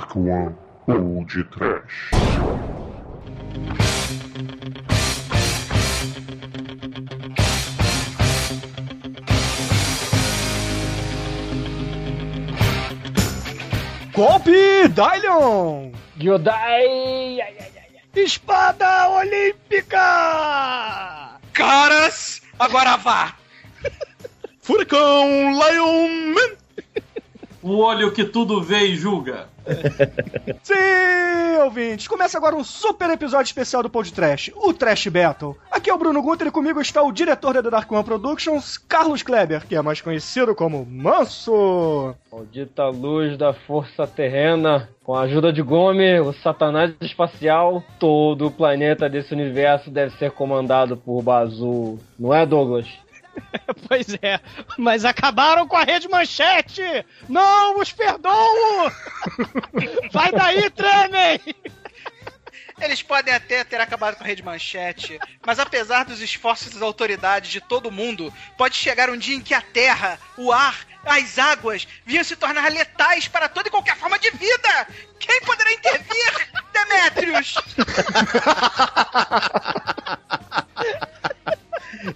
Dark One ou de Trash. Golpe Dylion! Gyodai! Espada Olímpica! Caras, agora vá! Furacão Lion Man! O olho que tudo vê e julga. Sim, ouvintes! Começa agora um super episódio especial do Pod Trash, o Trash Battle. Aqui é o Bruno Guter e comigo está o diretor da The Dark One Productions, Carlos Kleber, que é mais conhecido como Manso. Maldita luz da força terrena, com a ajuda de Gomer, o satanás espacial, todo o planeta desse universo deve ser comandado por Bazul. Não é, Douglas? pois é, mas acabaram com a rede manchete! Não os perdoo! Vai daí, tremem! Eles podem até ter acabado com a rede manchete, mas apesar dos esforços das autoridades de todo mundo, pode chegar um dia em que a terra, o ar, as águas vinham se tornar letais para toda e qualquer forma de vida! Quem poderá intervir, Demetrius?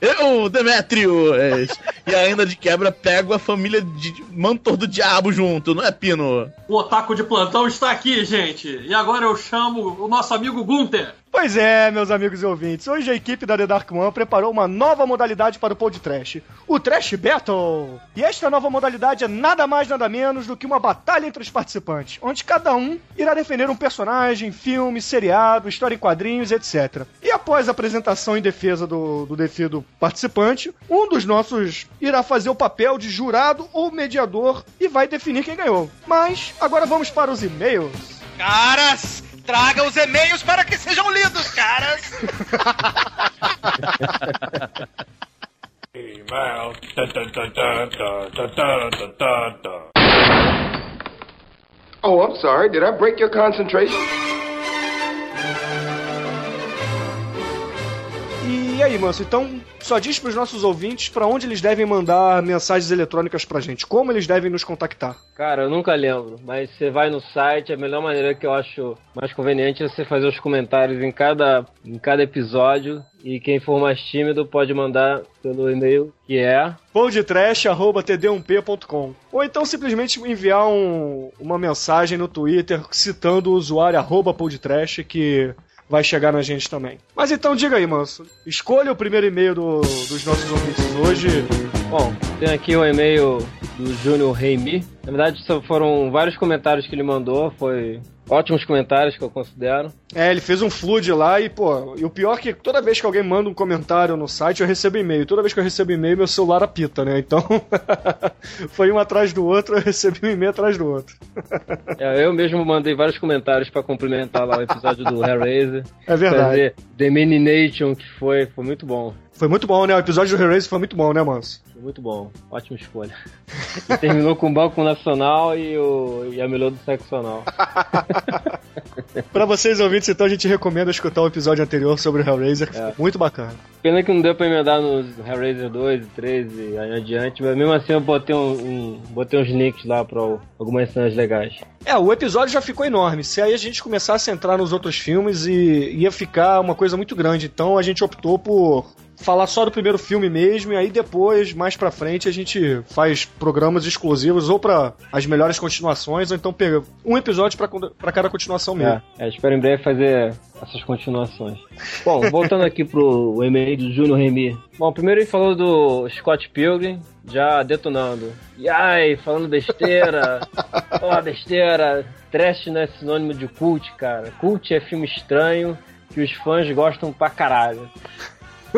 Eu, Demetrius! E ainda de quebra pego a família de Mantor do Diabo junto, não é, Pino? O otaku de plantão está aqui, gente. E agora eu chamo o nosso amigo Gunther. Pois é, meus amigos e ouvintes, hoje a equipe da The Dark One preparou uma nova modalidade para o Pod Trash, o Trash Battle. E esta nova modalidade é nada mais nada menos do que uma batalha entre os participantes, onde cada um irá defender um personagem, filme, seriado, história em quadrinhos, etc. E após a apresentação em defesa do, do defido participante, um dos nossos irá fazer o papel de jurado ou mediador e vai definir quem ganhou. Mas agora vamos para os e-mails. Caras, Traga os e-mails para que sejam lidos, caras! E-mail. oh, I'm sorry. Did I break your concentration? E aí, Manso, então só diz para os nossos ouvintes para onde eles devem mandar mensagens eletrônicas pra gente, como eles devem nos contactar. Cara, eu nunca lembro, mas você vai no site, a melhor maneira que eu acho mais conveniente é você fazer os comentários em cada, em cada episódio. E quem for mais tímido pode mandar pelo e-mail que é podtrash.td1p.com Ou então simplesmente enviar um, uma mensagem no Twitter citando o usuário arroba podtrash que vai chegar na gente também. Mas então diga aí, Manso. Escolha o primeiro e-mail do- dos nossos ouvintes hoje. Bom, tem aqui o e-mail do Júnior Reimi. Na verdade, foram vários comentários que ele mandou, foi ótimos comentários que eu considero. É, ele fez um flood lá e, pô, e o pior é que toda vez que alguém manda um comentário no site, eu recebo e-mail. Toda vez que eu recebo e-mail, meu celular apita, né? Então, foi um atrás do outro, eu recebi um e-mail atrás do outro. É, eu mesmo mandei vários comentários pra cumprimentar lá o episódio do Hellraiser. É verdade. Fazer The Nation, que foi, foi muito bom. Foi muito bom, né? O episódio do Hellraiser foi muito bom, né, Manso? Muito bom. Ótima escolha. E terminou com o Banco Nacional e, o, e a Melô do Sexo Anal. Pra vocês ouvintes, então, a gente recomenda escutar o episódio anterior sobre o Hellraiser, que É. ficou muito bacana. Pena que não deu pra emendar nos Hellraiser 2 e 3 e aí adiante, mas mesmo assim eu botei, um, um- botei uns links lá pra algumas cenas legais. É, o episódio já ficou enorme. Se aí a gente começasse a entrar nos outros filmes, e ia ficar uma coisa muito grande. Então a gente optou por falar só do primeiro filme mesmo, e aí depois, mais pra frente, a gente faz programas exclusivos ou pra as melhores continuações, ou então pega um episódio pra, pra cada continuação mesmo. É, é, espero em breve fazer essas continuações. Bom, voltando aqui pro e-mail do Júnior Remy. Bom, primeiro ele falou do Scott Pilgrim, já detonando. E ai, falando besteira. Ó, besteira. Trash não é sinônimo de cult, cara. Cult é filme estranho que os fãs gostam pra caralho.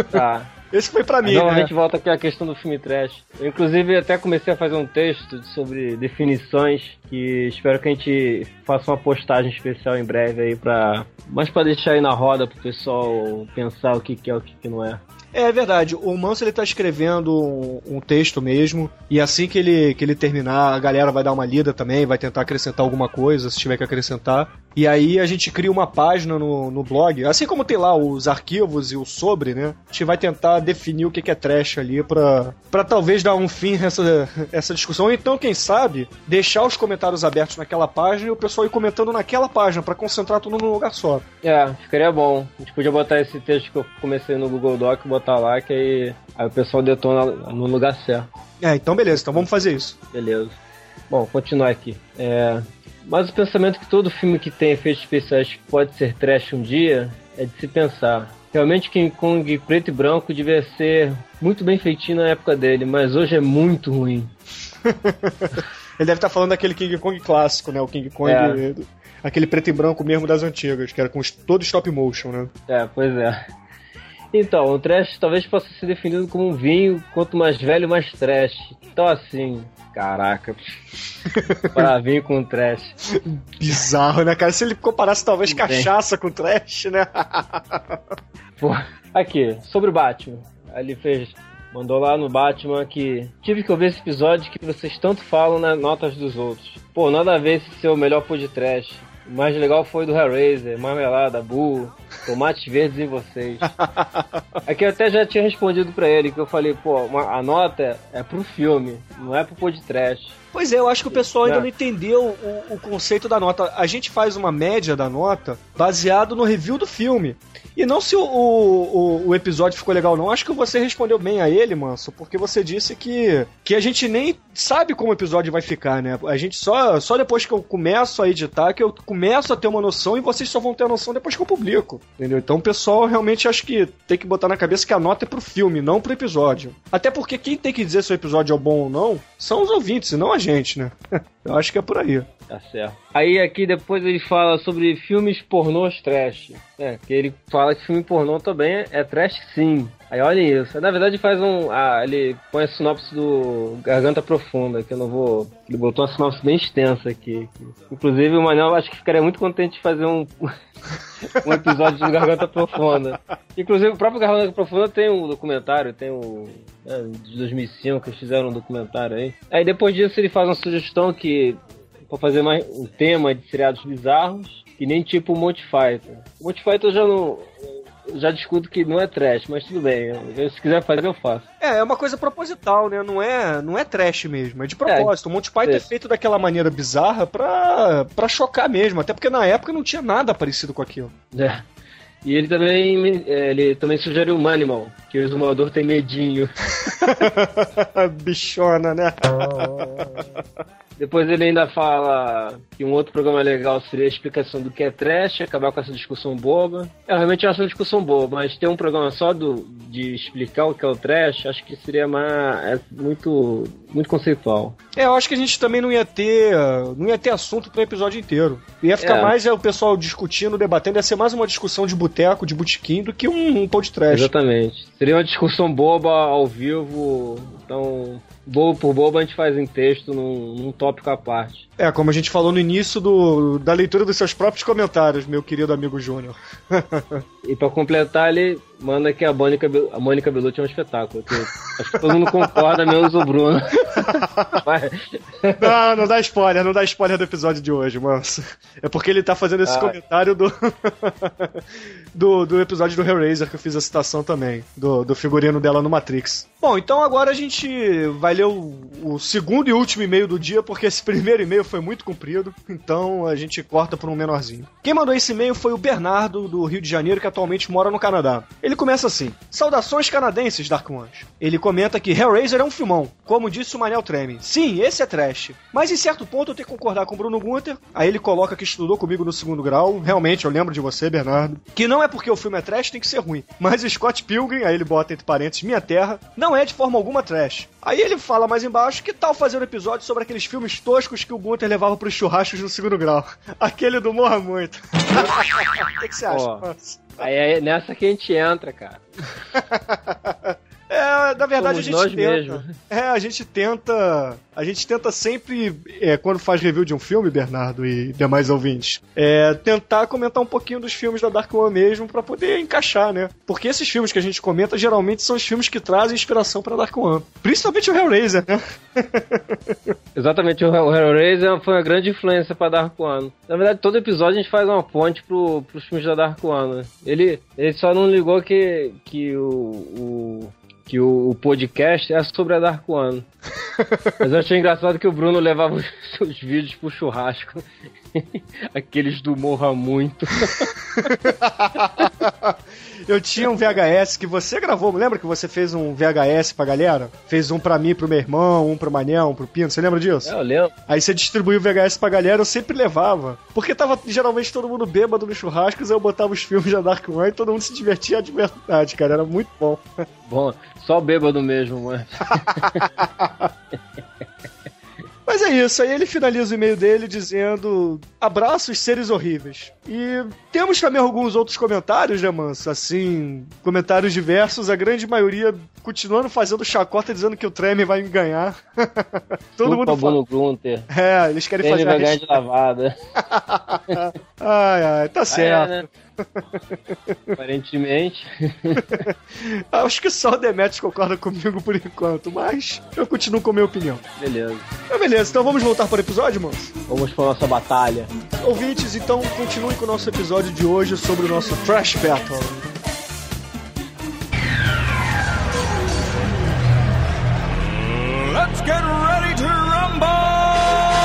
Tá. Esse foi pra mim, Novamente né? volta aqui a questão do filme trash. Eu, inclusive, até comecei a fazer um texto sobre definições que espero que a gente faça uma postagem especial em breve aí pra... Mas pra deixar aí na roda pro pessoal pensar o que, que é o que, que não é. É verdade, o Manso ele tá escrevendo um, um texto mesmo, e assim que ele, que ele terminar, a galera vai dar uma lida também, vai tentar acrescentar alguma coisa, se tiver que acrescentar. E aí a gente cria uma página no, no blog, assim como tem lá os arquivos e o sobre, né? A gente vai tentar definir o que é trash ali pra, pra talvez dar um fim nessa essa discussão. Ou então, quem sabe, deixar os comentários abertos naquela página e o pessoal ir comentando naquela página pra concentrar tudo num lugar só. É, ficaria bom. A gente podia botar esse texto que eu comecei no Google Doc, botar lá, que aí, aí o pessoal detona no lugar certo. É, então beleza, então vamos fazer isso. Beleza. Bom, continuar aqui. É, mas o pensamento que todo filme que tem efeitos especiais pode ser trash um dia é de se pensar. Realmente King Kong preto e branco devia ser muito bem feitinho na época dele, mas hoje é muito ruim. Ele deve estar falando daquele King Kong clássico, né? O King Kong, É. aquele preto e branco mesmo das antigas, que era com todo stop motion, né? É, pois é. Então, o trash talvez possa ser definido como um vinho, quanto mais velho, mais trash. Então, assim, caraca. Para vinho com trash. Bizarro, né, cara? Se ele comparasse talvez Bem. cachaça com trash, né? Pô, aqui, sobre o Batman. Ele fez. Mandou lá no Batman que. Tive que ouvir esse episódio que vocês tanto falam nas notas dos outros. Pô, nada a ver esse ser o melhor pô de trash. O mais legal foi do Hellraiser, Marmelada, Bull, Tomates Verdes em vocês. Aqui eu até já tinha respondido pra ele, que eu falei, pô, a nota é pro filme, não é pro trash. Pois é, eu acho que o pessoal ainda É. não entendeu o, o conceito da nota. A gente faz uma média da nota baseado no review do filme. E não se o, o, o episódio ficou legal ou não. Acho que você respondeu bem a ele, Manso, porque você disse que, que a gente nem sabe como o episódio vai ficar, né? A gente só, só depois que eu começo a editar que eu começo a ter uma noção e vocês só vão ter a noção depois que eu publico. Entendeu? Então o pessoal realmente acho que tem que botar na cabeça que a nota é pro filme, não pro episódio. Até porque quem tem que dizer se o episódio é bom ou não são os ouvintes, não a gente, né? Eu acho que é por aí. Tá certo. Aí aqui depois ele fala sobre filmes pornôs trash. É, que ele fala que filme pornô também é trash sim. Aí olha isso. Na verdade faz um. Ah, ele põe a sinopse do Garganta Profunda, que eu não vou. Ele botou uma sinopse bem extensa aqui. Inclusive o Manel acho que ficaria muito contente de fazer um. um episódio do Garganta Profunda. Inclusive o próprio Garganta Profunda tem um documentário, tem o. É, de 2005, que eles fizeram um documentário aí. Aí depois disso ele faz uma sugestão que pra fazer mais um tema de seriados bizarros, que nem tipo o Monty Python. O Monty Python já não. Já discuto que não é trash, mas tudo bem. eu- se quiser fazer, eu faço. É, é uma coisa proposital, né? Não é, não é trash mesmo, é de propósito. o Monty Python é é. feito daquela maneira bizarra pra, pra chocar mesmo, até porque na época não tinha nada parecido com aquilo. É. E ele também, é, ele também sugeriu o Manimal, que o exumador tem medinho. Bichona, né? Depois ele ainda fala que um outro programa legal seria a explicação do que é trash, acabar com essa discussão boba. É, realmente eu acho uma discussão boba, mas ter um programa só do, de explicar o que é o trash, acho que seria mais, é muito, muito conceitual. É, eu acho que a gente também não ia ter, não ia ter assunto pro episódio inteiro. Ia ficar É. mais é, o pessoal discutindo, debatendo, ia ser mais uma discussão de boteco, de botequim, do que um, um podcast. Exatamente. Seria uma discussão boba ao vivo, então, bobo por bobo a gente faz em texto num, num tópico à parte. É, como a gente falou no início do, da leitura dos seus próprios comentários, meu querido amigo Júnior. E pra completar, ele manda que a Mônica, a Mônica Bellucci é um espetáculo. que acho que todo mundo concorda, menos o Bruno. Não, não dá spoiler, não dá spoiler do episódio de hoje, manso. É porque ele tá fazendo esse Ah. comentário do, do. do episódio do Hellraiser, que eu fiz a citação também, do, do figurino dela no Matrix. Bom, então agora a gente vai ler o, o segundo e último e-mail do dia, porque esse primeiro e-mail foi muito comprido, então a gente corta por um menorzinho. Quem mandou esse e-mail foi o Bernardo, do Rio de Janeiro, que atualmente mora no Canadá. Ele começa assim: Saudações canadenses, Dark Ones. Ele comenta que Hellraiser é um filmão, como disse o Manel Treme. Sim, esse é trash. Mas em certo ponto eu tenho que concordar com o Bruno Gunter. Aí ele coloca que estudou comigo no segundo grau. Realmente, eu lembro de você, Bernardo. Que não é porque o filme é trash, tem que ser ruim. Mas o Scott Pilgrim, aí ele bota entre parênteses, Minha Terra, não é de forma alguma trash. Aí ele fala mais embaixo, que tal fazer um episódio sobre aqueles filmes toscos que o Gunter levava pros churrascos no segundo grau? Aquele do Morra Muito. O que, que você acha? Ó. Aí é nessa que a gente entra, cara. É, na verdade Somos a gente tenta. mesmos. É, a gente tenta. A gente tenta sempre, é, quando faz review de um filme, Bernardo e demais ouvintes, é, tentar comentar um pouquinho dos filmes da Dark One mesmo pra poder encaixar, né? Porque esses filmes que a gente comenta geralmente são os filmes que trazem inspiração pra Dark One. Principalmente o Hellraiser, né? Exatamente, o Hellraiser foi uma grande influência pra Dark One. Na verdade, todo episódio a gente faz uma ponte pro, pros filmes da Dark One. né? Ele, ele só não ligou que, que o, o- que o, o podcast é sobre a Dark One. Mas eu achei engraçado que o Bruno levava os seus vídeos pro churrasco. Aqueles do Morra Muito. Eu tinha um VHS que você gravou, lembra que você fez um VHS pra galera? Fez um pra mim, pro meu irmão, um pro Manel, um pro Pino, você lembra disso? É, eu lembro. Aí você distribuiu o VHS pra galera, eu sempre levava. Porque tava geralmente todo mundo bêbado nos churrascos, aí eu botava os filmes da Dark One e todo mundo se divertia de verdade, cara. Era muito bom. Bom, só bêbado mesmo, mano. Mas é isso, aí ele finaliza o e-mail dele dizendo: abraços, seres horríveis. E temos também alguns outros comentários, né, Manso? Assim, comentários diversos, a grande maioria continuando fazendo chacota dizendo que o Treme vai ganhar. Todo Chupa mundo fala. Bruno Grunter. É, eles querem Ele fazer a vai ganhar res- de lavada. Ai, ai, tá certo. É, né? Aparentemente. Acho que só o Demetrius concorda comigo por enquanto, mas eu continuo com a minha opinião. Beleza. Mas beleza, então vamos voltar para o episódio, Manso? Vamos pra nossa batalha. Ouvintes, então continuem com o nosso episódio de hoje sobre o nosso Trash Battle. Let's get ready to rumble!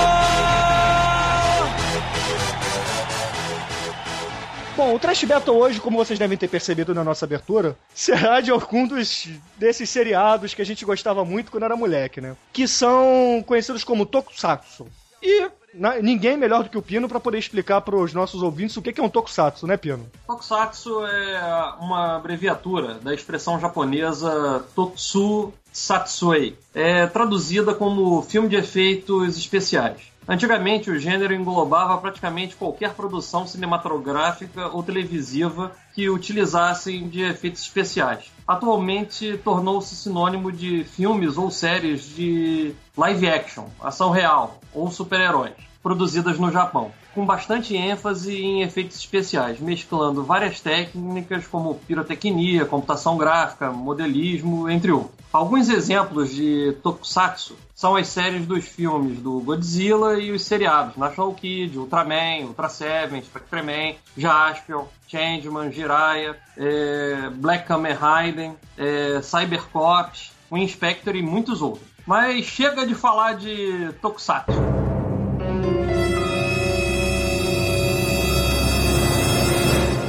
Bom, o Trash Battle hoje, como vocês devem ter percebido na nossa abertura, será de algum dos desses seriados que a gente gostava muito quando era moleque, né? Que são conhecidos como Tokusatsu. E na- ninguém melhor do que o Pino para poder explicar para os nossos ouvintes o que que é um Tokusatsu, né, Pino? Tokusatsu é uma abreviatura da expressão japonesa Totsu Satsuei. É traduzida como filme de efeitos especiais. Antigamente, o gênero englobava praticamente qualquer produção cinematográfica ou televisiva que utilizassem de efeitos especiais. Atualmente, tornou-se sinônimo de filmes ou séries de live action, ação real ou super-heróis, produzidas no Japão, com bastante ênfase em efeitos especiais, mesclando várias técnicas como pirotecnia, computação gráfica, modelismo, entre outros. Alguns exemplos de tokusatsu são as séries dos filmes do Godzilla e os seriados National Kid, Ultraman, Ultra Seven, Spectreman, Jaspion, Changeman, Jiraiya, é, Black Kamen Rider, é, Cybercops, o Inspector e muitos outros. Mas chega de falar de tokusatsu.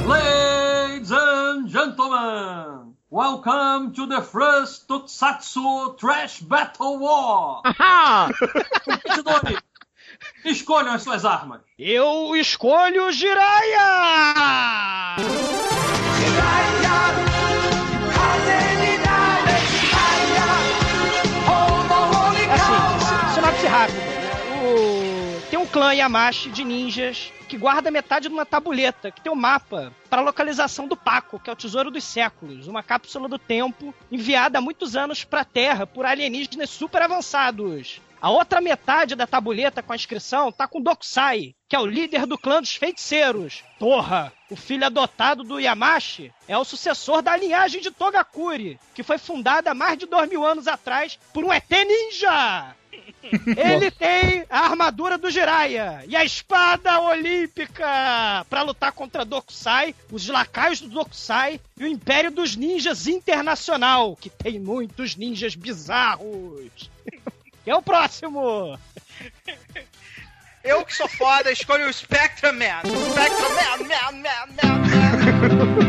Ladies and gentlemen, welcome to the first Tokusatsu Trash Battle War! Competidores, escolham as suas armas. Eu escolho Jiraiya! Assim, sinopse rápida. O... Clã Yamashi de ninjas que guarda metade de uma tabuleta, que tem um mapa para a localização do Paco, que é o Tesouro dos Séculos, uma cápsula do tempo enviada há muitos anos para a Terra por alienígenas super avançados. A outra metade da tabuleta com a inscrição tá com Dokusai, que é o líder do clã dos feiticeiros. Porra, o filho adotado do Yamashi é o sucessor da linhagem de Togakuri, que foi fundada há mais de dois mil anos atrás por um ET Ninja! Ele tem a armadura do Jiraiya e a espada olímpica para lutar contra Dokusai, os lacaios do Dokusai e o Império dos Ninjas Internacional, que tem muitos ninjas bizarros. Quem é o próximo? Eu que sou foda, escolho o Spectrum Man. Spectrum Man, man, man, man, man.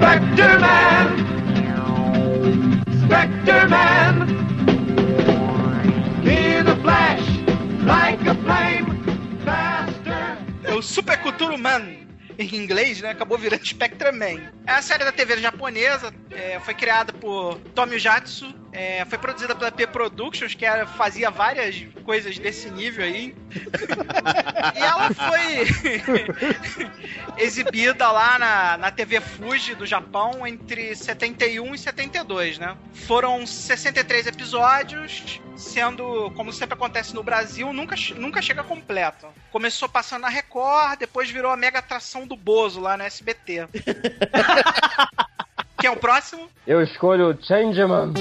Spectre Man! Spectre Man! In a flash, like a flame, faster. É o Super Man. Em inglês, né? Acabou virando Spectrum Man. É a série da TV japonesa, é, foi criada por Tomio Jatsu, é, foi produzida pela P Productions, que era, fazia várias coisas desse nível aí. e ela foi exibida lá na, na TV Fuji do Japão entre 71 e 72, né? Foram 63 episódios, sendo, como sempre acontece no Brasil, nunca, nunca chega completo. Começou passando na Record, depois virou a mega atração do Bozo lá no SBT. Quem é o próximo? Eu escolho o Changeman.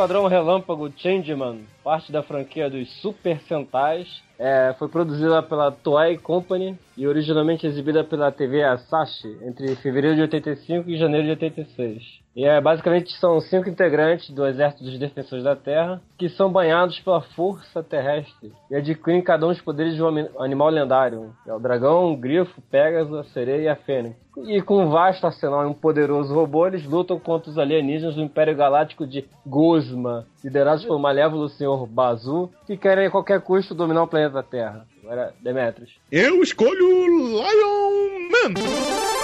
Esquadrão Relâmpago Changeman, parte da franquia dos Super Sentais, é, foi produzida pela Toei Company e originalmente exibida pela TV Asahi entre fevereiro de 85 e janeiro de 86. E é, basicamente são cinco integrantes do Exército dos Defensores da Terra que são banhados pela força terrestre e adquirem cada um os poderes de um animal lendário. É o dragão, o grifo, Pegasus, a sereia e a fênix. E com um vasto arsenal e um poderoso robô, eles lutam contra os alienígenas do Império Galáctico de Guzma, liderados pelo malévolo Senhor Bazu, que querem a qualquer custo dominar o planeta Terra. Agora, Demetrius. Eu escolho Lion Man.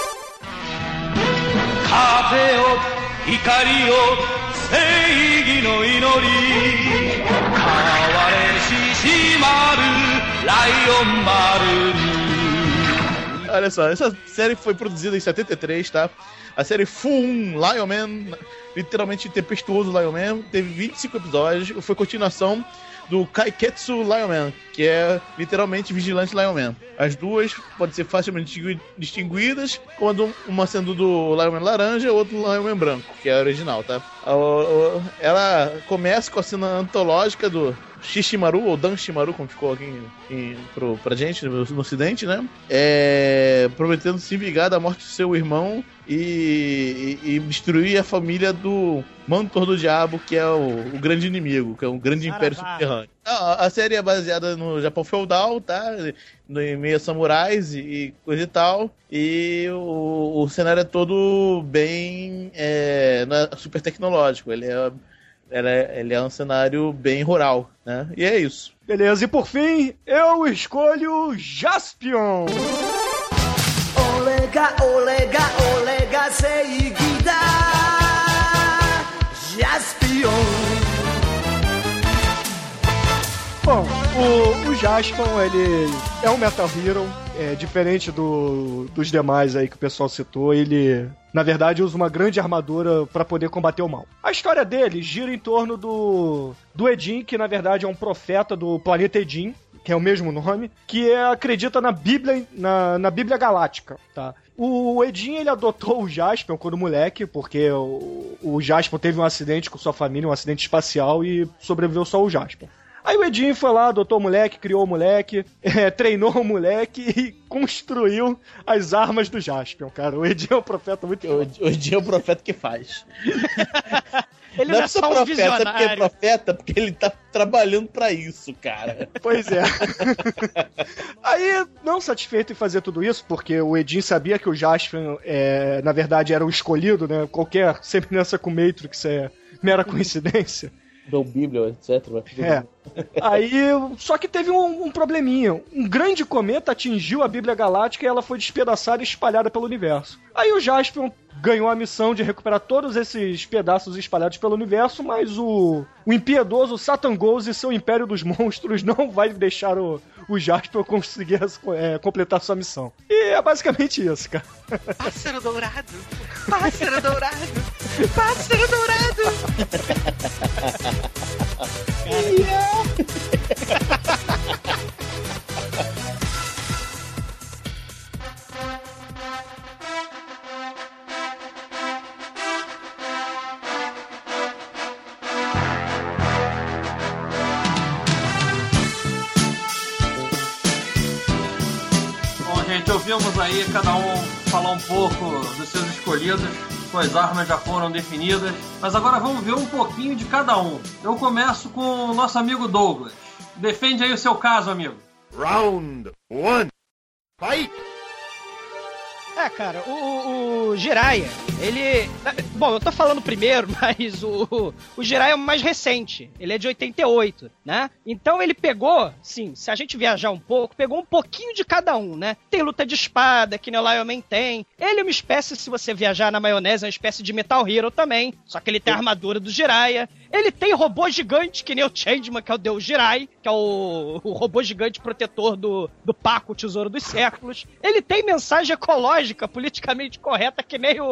風を光を正義の祈り変われししまるライオン丸に Olha só, essa série foi produzida em 73, tá? A série Full 1 Lion Man, literalmente tempestuoso Lion Man, teve 25 episódios, foi continuação do Kaiketsu Lion Man, que é literalmente Vigilante Lion Man. As duas podem ser facilmente distingui- distinguidas, quando uma sendo do Lion Man laranja e outra do Lion Man branco, que é a original, tá? Ela começa com a cena antológica do Shishimaru, ou Dan Shimaru, como ficou aqui em, em, pro, pra gente no, no ocidente, né? É, prometendo se vingar da morte do seu irmão e, e- e destruir a família do Mantor do Diabo, que é o, o grande inimigo, que é um grande império subterrâneo. A, a série é baseada no Japão feudal, tá? No, em meio a samurais e, e coisa e tal. E o, o cenário é todo bem é, é super tecnológico. Ele é, ela é, ele é um cenário bem rural, né? E é isso. Beleza, e por fim, eu escolho Jaspion! Olega, olega, olega, seguida, Jaspion Bom, o, o Jaspion, ele é um Metal Hero, é, diferente do, dos demais aí que o pessoal citou, ele, na verdade, usa uma grande armadura para poder combater o mal. A história dele gira em torno do, do Edin, que na verdade é um profeta do planeta Edin, que é o mesmo nome, que é- acredita na Bíblia, na, na Bíblia Galáctica, tá? O Edin, ele adotou o Jaspion quando moleque, porque o, o Jaspion teve um acidente com sua família, um acidente espacial, e sobreviveu só o Jaspion. Aí o Edinho foi lá, adotou o moleque, criou o moleque, é, treinou o moleque e construiu as armas do Jaspion, cara. O Edinho é um profeta muito Hoje, hoje é o profeta que faz. Ele não é é só um profeta, porque é visionário. profeta, porque ele tá trabalhando pra isso, cara. Pois é. Aí, não satisfeito em fazer tudo isso, porque o Edin sabia que o Jaspion, é, na verdade, era o escolhido, né? Qualquer semelhança com o Matrix é mera coincidência. Dou Bíblia, etc. É. Aí, só que teve um, um probleminha. Um grande cometa atingiu a Bíblia Galáctica e ela foi despedaçada e espalhada pelo universo. Aí o Jaspion ganhou a missão de recuperar todos esses pedaços espalhados pelo universo, mas o, o impiedoso Satan Ghost e seu Império dos Monstros não vai deixar o, o Jaspion conseguir é, completar sua missão. E é basicamente isso, cara. Pássaro dourado. Pássaro dourado. Pássaro dourado. Bom, ouvimos aí cada um falar um pouco dos seus escolhidos, suas armas já foram definidas, mas agora vamos ver um pouquinho de cada um. Eu começo com o nosso amigo Douglas. Defende aí o seu caso, amigo. Round one. Fight! É, cara, o, o, Jiraiya, ele. Bom, eu tô falando primeiro, mas o, o Jiraiya é o mais recente. Ele é de 88, né? Então ele pegou, sim, se a gente viajar um pouco, pegou um pouquinho de cada um, né? Tem luta de espada, que nem o Lion Man tem. Ele é uma espécie, se você viajar na maionese, é uma espécie de Metal Hero também. Só que ele tem a armadura do Jiraiya. Ele tem robô gigante, que nem o Changeman, que é o Deus Jirai, que é o, o robô gigante protetor do, do Paco, o Tesouro dos Séculos. Ele tem mensagem ecológica, politicamente correta, que nem o,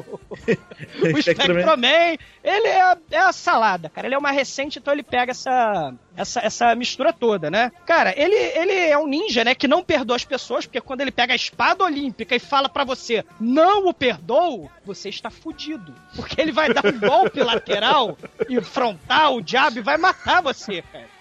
o Spectroman. Ele é, é a salada, cara. Ele é uma recente, então ele pega essa, essa, essa mistura toda, né? Cara, ele, ele é um ninja, né? Que não perdoa as pessoas, porque quando ele pega a espada olímpica e fala para você, não o perdoo, você está fudido. Porque ele vai dar um golpe lateral e frontal, o diabo, e vai matar você, cara.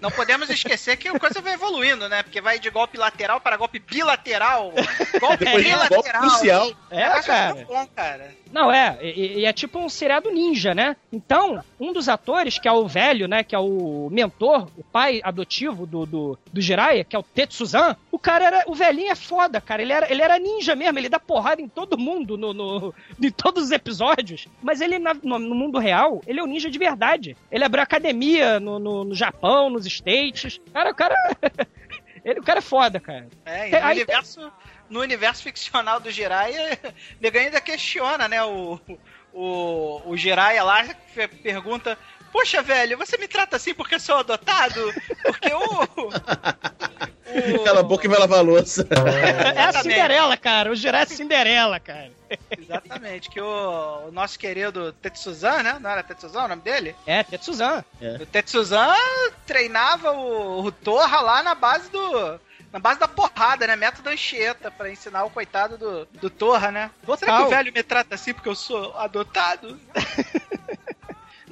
Não podemos esquecer que a coisa vai evoluindo, né? Porque vai de golpe lateral para golpe bilateral. Golpe golpe bilateral. crucial. É, vai cara. ficando bom, cara. Não, é, e, e é tipo um seriado ninja, né? Então, um dos atores, que é o velho, né? Que é o mentor, o pai adotivo do, do, do Jiraiya, que é o Tetsuzan, o cara era. O velhinho é foda, cara. Ele era, ele era ninja mesmo, ele dá porrada em todo mundo no, no, em todos os episódios. Mas ele, na- no, no mundo real, ele é um ninja de verdade. Ele abriu academia no, no, no Japão, nos States. Cara, o cara. ele, o cara é foda, cara. É, e no aí universo, no universo ficcional do Jiraiya, nego ainda questiona, né? O, o, o Jiraiya lá pergunta: Poxa, velho, você me trata assim porque eu sou adotado? Porque o. o Cala a boca e vai lavar a louça. É a Cinderela, cara. O Jiraiya é Cinderela, cara. Exatamente, que o, o nosso querido Tetsuzan, né? Não era Tetsuzan o nome dele? É, Tetsuzan. O Tetsuzan treinava o, o Torra lá na base do. Na base da porrada, né? Método Anchieta, pra ensinar o coitado do, do Torra, né? Será que o velho me trata assim porque eu sou adotado?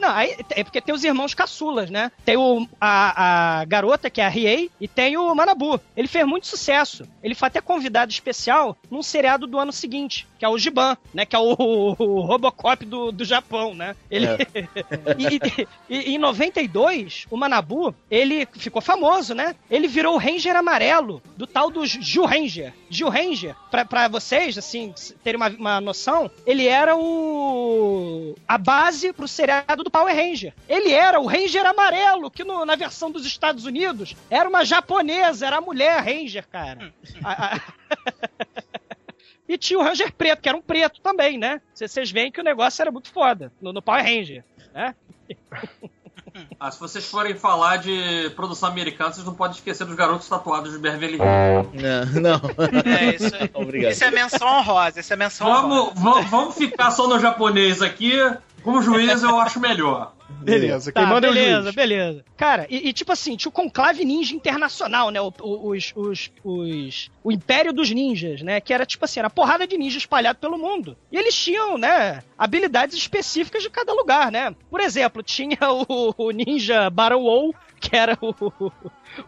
Não, aí, é porque tem os irmãos caçulas, né? Tem o, a, a garota, que é a Riei, e tem o Manabu. Ele fez muito sucesso. Ele foi até convidado especial num seriado do ano seguinte, que é o Giban, né? Que é o, o Robocop do, do Japão, né? Ele, e, e- e em 92, o Manabu, ele ficou famoso, né? Ele virou o Ranger amarelo do tal do Gil Ranger. Gil Ranger, pra, pra vocês, assim, terem uma, uma noção, ele era o a base pro seriado do Power Ranger. Ele era o Ranger amarelo, que no- na versão dos Estados Unidos era uma japonesa, era a mulher Ranger, cara. A- a- E tinha o Ranger preto, que era um preto também, né? Vocês veem que o negócio era muito foda no, no Power Ranger, né? Ah, se vocês forem falar de produção americana, vocês não podem esquecer dos garotos tatuados de Beverly Hills. Não, não. É, isso é, Obrigado. isso é menção honrosa, isso é menção honrosa. Vamos, vamos, vamos ficar só no japonês aqui. Como juiz, eu acho melhor. Beleza, quem Tá, manda é o beleza, juiz. beleza. Cara, e, e tipo assim, tinha o Conclave Ninja Internacional, né? O, os, os, os, o Império dos Ninjas, né? Que era tipo assim, era porrada de ninja espalhado pelo mundo. E eles tinham, né, habilidades específicas de cada lugar, né? Por exemplo, tinha o, o ninja Barrow, que era o,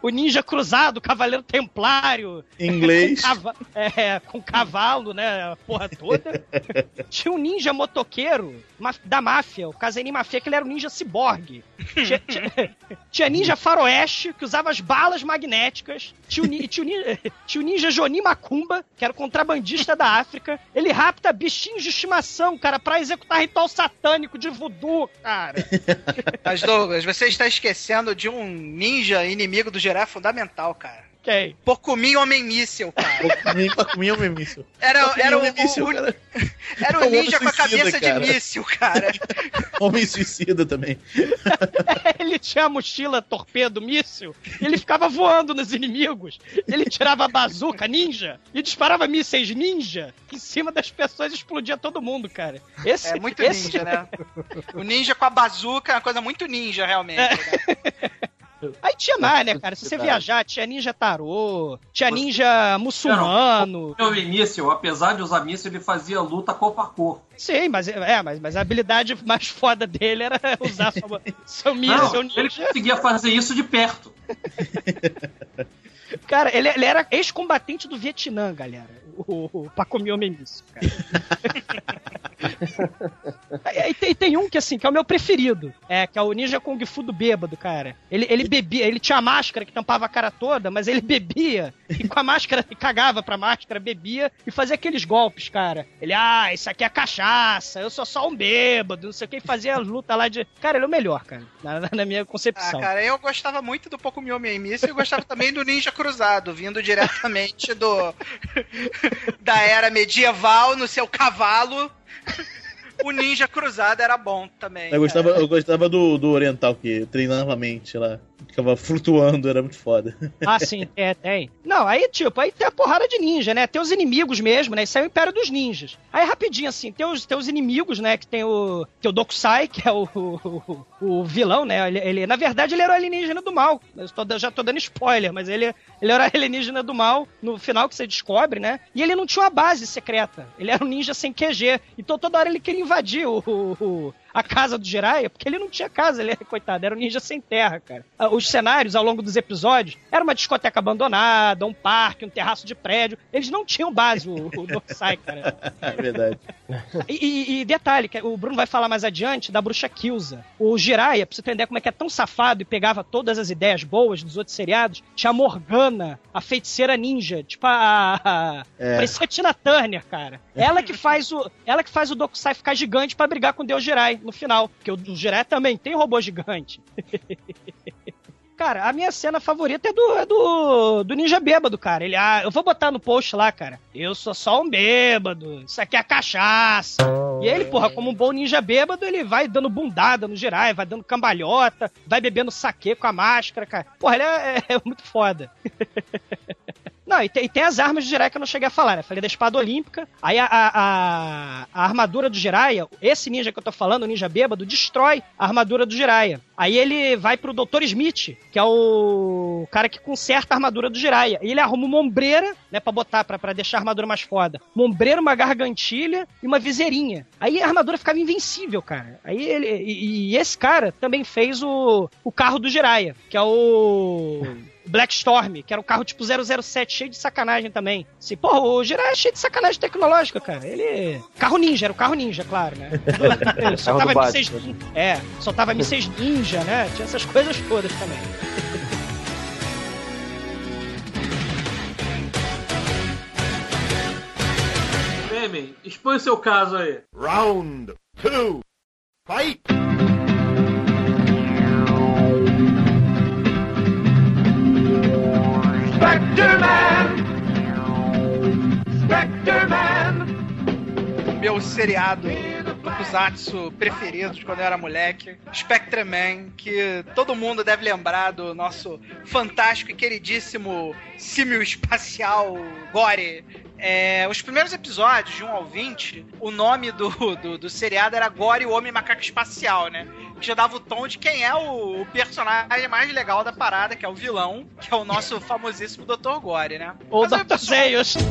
o ninja cruzado, o cavaleiro templário. Em inglês. Com, cava- é, com cavalo, né? A porra toda. Tinha um ninja motoqueiro da máfia, o Caserim Mafia, que ele era um ninja ciborgue. Tinha, tinha- tinha ninja faroeste, que usava as balas magnéticas. Tinha o, ni- tinha o ni- tinha o ninja Joni Macumba, que era o contrabandista da África. Ele rapta bichinhos de estimação, cara, pra executar ritual satânico de voodoo, cara. Mas, Douglas, você está esquecendo de um ninja inimigo do Jiraiya fundamental, cara. Ok. Pocumim Homem Míssel, cara. Comigo mesmo isso. Era, era o, Homem míssil, o- cara. era É o um ninja com a cabeça cara. de míssil, cara. Homem suicida também. Ele tinha a mochila torpedo míssil e ele ficava voando nos inimigos. Ele tirava a bazuca ninja e disparava mísseis ninja em cima das pessoas e explodia todo mundo, cara. Esse, É muito esse- ninja, né? O ninja com a bazuca é uma coisa muito ninja, realmente. É. né? Aí tinha mais, né, cara? Se você viajar, tinha ninja tarô, tinha ninja muçulmano. O míssil, apesar de usar míssil, ele fazia luta corpo a corpo. Sim, mas, é, mas, mas a habilidade mais foda dele era usar sua, seu míssil Não, ele conseguia fazer isso de perto. Cara, ele, ele era ex-combatente do Vietnã, galera. O, o Pacomio Míssil, cara. E e tem, tem um que, assim, que é o meu preferido. É, que é o Ninja Kung Fu do bêbado, cara. Ele, ele bebia, ele tinha a máscara que tampava a cara toda, mas ele bebia e com a máscara, e cagava pra máscara, bebia e fazia aqueles golpes, cara. Ele, ah, isso aqui é cachaça, eu sou só um bêbado, não sei o que, e fazia luta lá de. Cara, ele é o melhor, cara, na, na minha Ah, concepção. cara, eu gostava muito do Pocumim Homem Míssil e eu gostava também do Ninja Cruzado, vindo diretamente do da era medieval no seu cavalo. O Ninja Cruzado era bom também. Eu gostava, eu gostava do, do Oriental, que treinava a mente lá. Ficava flutuando, era muito foda. Ah, sim, é, tem. Não, aí, tipo, aí tem a porrada de ninja, né? Tem os inimigos mesmo, né? Isso é o Império dos Ninjas. Aí, rapidinho, assim, tem os, tem os inimigos, né? Que tem o, tem o Dokusai, que é o, o, o vilão, né? Ele, ele- na verdade, ele era o alienígena do mal. Eu tô- já tô dando spoiler, mas ele, ele era o alienígena do mal no final que você descobre, né? E ele não tinha uma base secreta. Ele era um ninja sem QG. Então toda hora ele queria invadir o, o- a casa do Jiraiya, porque ele não tinha casa, ele era, coitado, era um ninja sem terra, cara. Ah, Os cenários, ao longo dos episódios, era uma discoteca abandonada, um parque, um terraço de prédio. Eles não tinham base, o, o Dokusai, cara. É verdade. E, e- detalhe, que o Bruno vai falar mais adiante da bruxa Kilza. O Jiraiya, pra você entender como é que é tão safado e pegava todas as ideias boas dos outros seriados, tinha a Morgana, a feiticeira ninja, tipo a. a É. Parecia a Tina Turner, cara. Ela que faz o. Ela que faz o Dokusai ficar gigante pra brigar com o Deus Jirai no final. Porque o, Jirai também tem robô gigante. Cara, a minha cena favorita é do, é do, do ninja bêbado, cara. Ele, ah, eu vou botar no post lá, cara. Eu sou só um bêbado. Isso aqui é cachaça. E ele, porra, como um bom ninja bêbado, ele vai dando bundada no Jirai, vai dando cambalhota, vai bebendo saque com a máscara, cara. Porra, ele é, é muito foda. Não, e tem, e tem as armas do Jiraiya que eu não cheguei a falar, né? Falei da espada olímpica, aí a, a, a- armadura do Jiraiya, esse ninja que eu tô falando, o ninja bêbado, destrói a armadura do Jiraiya. Aí ele vai pro Dr. Smith, que é o cara que conserta a armadura do Jiraiya. E ele arruma uma ombreira, né, pra botar, pra, pra deixar a armadura mais foda. Uma ombreira, uma gargantilha e uma viseirinha. Aí a armadura ficava invencível, cara. Aí ele... E, e esse cara também fez o, o carro do Jiraiya, que é o... Black Storm, que era um carro tipo 007, cheio de sacanagem também. Assim, porra, o Jiraiya é cheio de sacanagem tecnológica, cara. Ele. Carro ninja, era o carro ninja, claro, né? Ele soltava do mísseis. É, soltava mísseis ninja, né? Tinha essas coisas todas também. Meme, expõe o seu caso aí. Round two. Fight! Meu seriado Tokusatsu preferido de quando eu era moleque, Spectreman, que todo mundo deve lembrar do nosso fantástico e queridíssimo símio espacial Gore. É, os primeiros episódios, de 1 ao 20, o nome do, do, do seriado era Gore, o Homem Macaco Espacial, né? Que já dava o tom de quem é o, o personagem mais legal da parada, que é o vilão, que é o nosso famosíssimo Dr. Gore, né? Ou Mas o Dr. Zeus.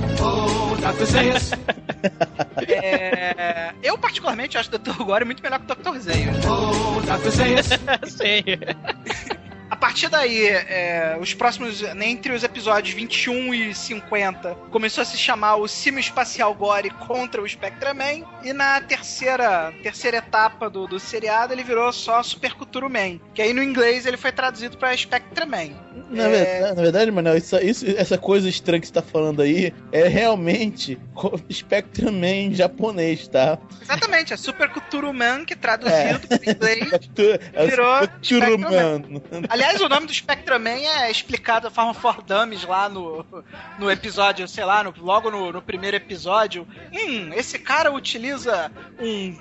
É, eu, particularmente, acho o Dr. Gore muito melhor que o Dr. Zeus. Sei. A partir daí, é, os próximos, né, entre os episódios 21 e 50, começou a se chamar o Cimo Espacial Gore contra o Spectraman. E na terceira, terceira etapa do, do seriado, ele virou só Super Cultura Man. Que aí no inglês ele foi traduzido pra Spectraman. Na, verdade, na verdade, Manel, isso, isso- essa coisa estranha que você tá falando aí é realmente co- Spectrum Man em japonês, tá? Exatamente, é Super Cultura Man, que traduzido para inglês É o Virou Spectrum Man. Aliás, o nome do Spectraman é explicado da forma for Dummies lá no, no episódio, sei lá, no- logo no, no primeiro episódio. Hum, esse cara utiliza um,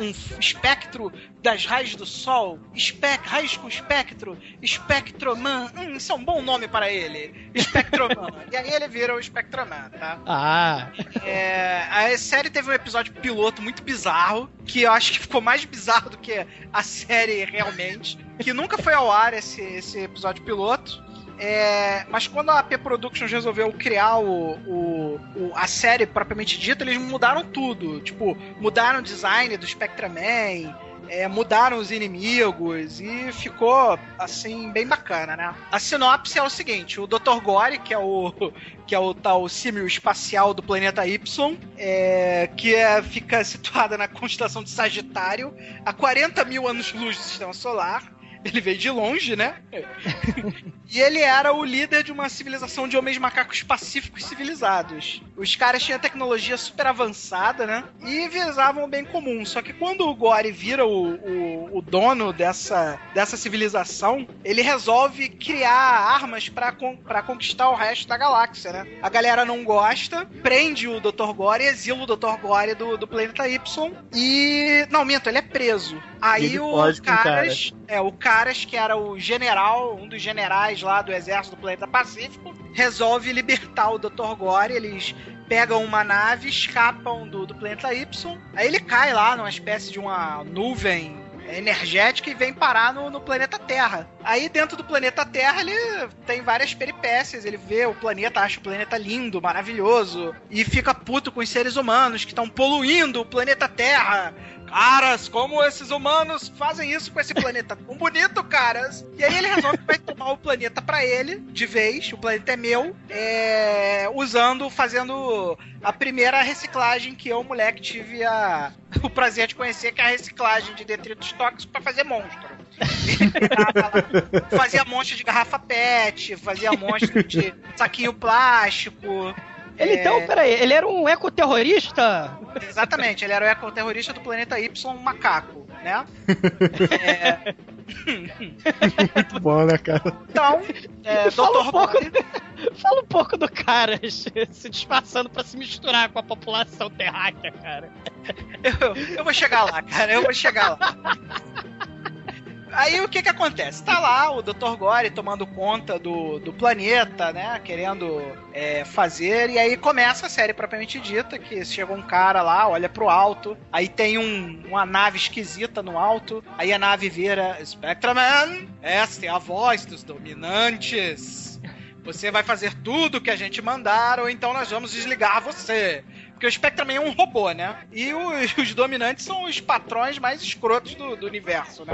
um espectro das raios do sol, espec, raios com espectro, Spectroman. Hum, isso é um bom nome para ele. Spectroman. e aí ele vira o Spectroman, tá? Ah. É, a série teve um episódio piloto muito bizarro, que eu acho que ficou mais bizarro do que a série realmente, que nunca foi ao ar esse, esse episódio piloto. É, mas quando a AP Productions resolveu criar o, o- o- a série propriamente dita, eles mudaram tudo. Tipo, mudaram o design do Spectraman, é, mudaram os inimigos e ficou, assim, bem bacana, né? A sinopse é o seguinte: o Dr. Gore, que é o, que é o tal símio espacial do planeta Y, é, que é, fica situada na constelação de Sagitário, a 40 mil anos-luz do sistema solar. Ele veio de longe, né? e ele era o líder de uma civilização de homens macacos pacíficos civilizados. Os caras tinham tecnologia super avançada, né? E visavam o bem comum. Só que quando o Gore vira o, o, o dono dessa, dessa civilização, ele resolve criar armas pra con- conquistar o resto da galáxia, né? A galera não gosta, prende o Dr. Gore exila o Dr. Gore do, do planeta Y. E. Não, minto, ele é preso. Aí Ele o foge com o Caras. É, o Caras, que era o general, um dos generais lá do exército do planeta Pacífico, resolve libertar o Dr. Gore. Eles pegam uma nave, escapam do, do planeta Y. Aí ele cai lá numa espécie de uma nuvem energética e vem parar no, no planeta Terra. Aí dentro do planeta Terra ele tem várias peripécias. Ele vê o planeta, acha o planeta lindo, maravilhoso e fica puto com os seres humanos que estão poluindo o planeta Terra. Caras, como esses humanos fazem isso com esse planeta tão bonito, caras? E aí ele resolve que vai tomar o planeta pra ele, de vez, o planeta é meu, é, usando, fazendo a primeira reciclagem que eu, moleque, tive a, o prazer de conhecer, que é a reciclagem de detritos tóxicos pra fazer monstro. Fazia monstro de garrafa PET, fazia monstro de saquinho plástico. Ele, então, peraí, ele era um ecoterrorista? Exatamente, ele era o ecoterrorista do planeta Y macaco, né? É, Muito bom, né, cara? então, é, Fala um pouco, fala um pouco do cara se disfarçando pra se misturar com a população terráquea, cara. eu, eu vou chegar lá, cara, eu vou chegar lá. Aí o que que acontece? Tá lá o Dr. Gore tomando conta do, do planeta, né? Querendo é, fazer. E aí começa a série propriamente dita, que chega um cara lá, olha pro alto, aí tem um- uma nave esquisita no alto, aí a nave vira Spectraman, esta é a voz dos dominantes. Você vai fazer tudo que a gente mandar, ou então nós vamos desligar você. Porque o Spectraman é um robô, né? E os, os dominantes são os patrões mais escrotos do, do universo, né?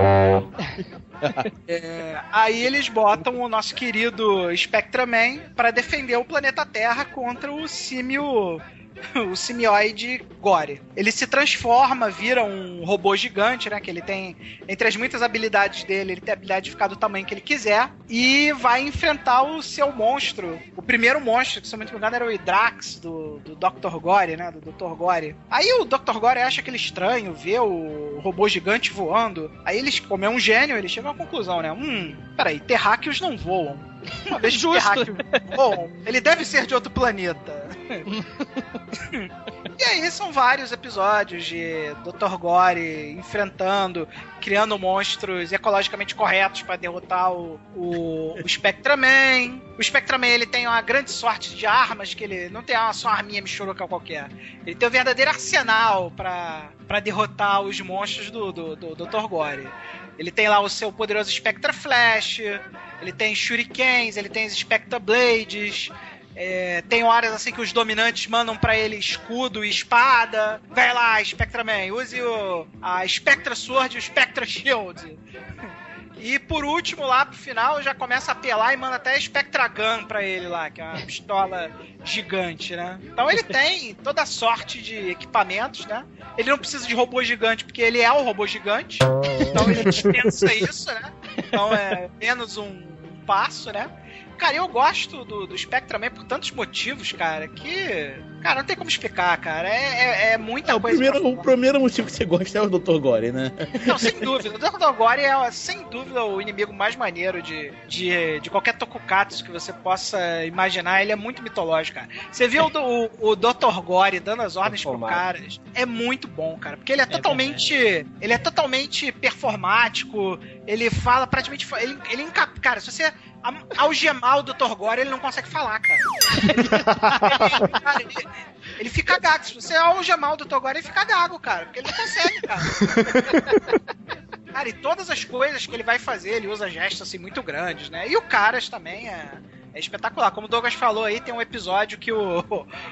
É, aí eles botam o nosso querido Spectraman para defender o planeta Terra contra o símio. O simioide Gore. Ele se transforma, vira um robô gigante, né? Que ele tem. Entre as muitas habilidades dele, ele tem a habilidade de ficar do tamanho que ele quiser. E vai enfrentar o seu monstro. O primeiro monstro, que se eu não me engano, era o Hydrax, do, do Dr. Gore, né? Do Dr. Gore. Aí o Dr. Gore acha aquele estranho, vê o robô gigante voando. Aí eles, como é um gênio, ele chega uma conclusão, né? Hum, peraí, terráqueos não voam. Uma vez que Justo. terráqueos voam, ele deve ser de outro planeta. E aí são vários episódios de Dr. Gore enfrentando, criando monstros ecologicamente corretos para derrotar o, o, o Spectraman. O Spectraman ele tem uma grande sorte de armas, que ele não tem uma só arminha michuruca qualquer. Ele tem um verdadeiro arsenal para derrotar os monstros do, do, do Dr. Gore. Ele tem lá o seu poderoso Spectra Flash, ele tem Shurikens, ele tem os Spectra Blades, é, tem horas assim que os dominantes mandam pra ele escudo e espada. Vai lá, Spectraman, use o, a Spectra Sword e o Spectra Shield. E por último, lá pro final, já começa a apelar e manda até a Spectra Gun pra ele lá, que é uma pistola gigante, né? Então ele tem toda sorte de equipamentos, né? Ele não precisa de robô gigante, porque ele é o robô gigante. Então ele dispensa isso, né? Então é menos um passo, né? Cara, eu gosto do, do Spectre também por tantos motivos, cara, que. Cara, não tem como explicar, cara. É, é, é muita É, o, coisa. primeiro, pra o primeiro motivo que você gosta é o Dr. Gore, né? Não, sem dúvida. O Dr. Gore é, sem dúvida, o inimigo mais maneiro de, de, de qualquer Tokukatsu que você possa imaginar. Ele é muito mitológico, cara. Você viu o, o, o Dr. Gore dando as ordens pro caras? É muito bom, cara. Porque ele é totalmente. ele é totalmente performático. Ele fala praticamente. Ele, ele Cara, se você algemar o Dr. Gore, ele não consegue falar, cara. Ele, cara, ele- ele fica gago. Se você algemar o Dr. Gore, ele fica gago, cara. Porque ele não consegue, cara. Cara, e todas as coisas que ele vai fazer, ele usa gestos assim muito grandes, né? E o Caras também é, é espetacular. Como o Douglas falou aí, tem um episódio que o,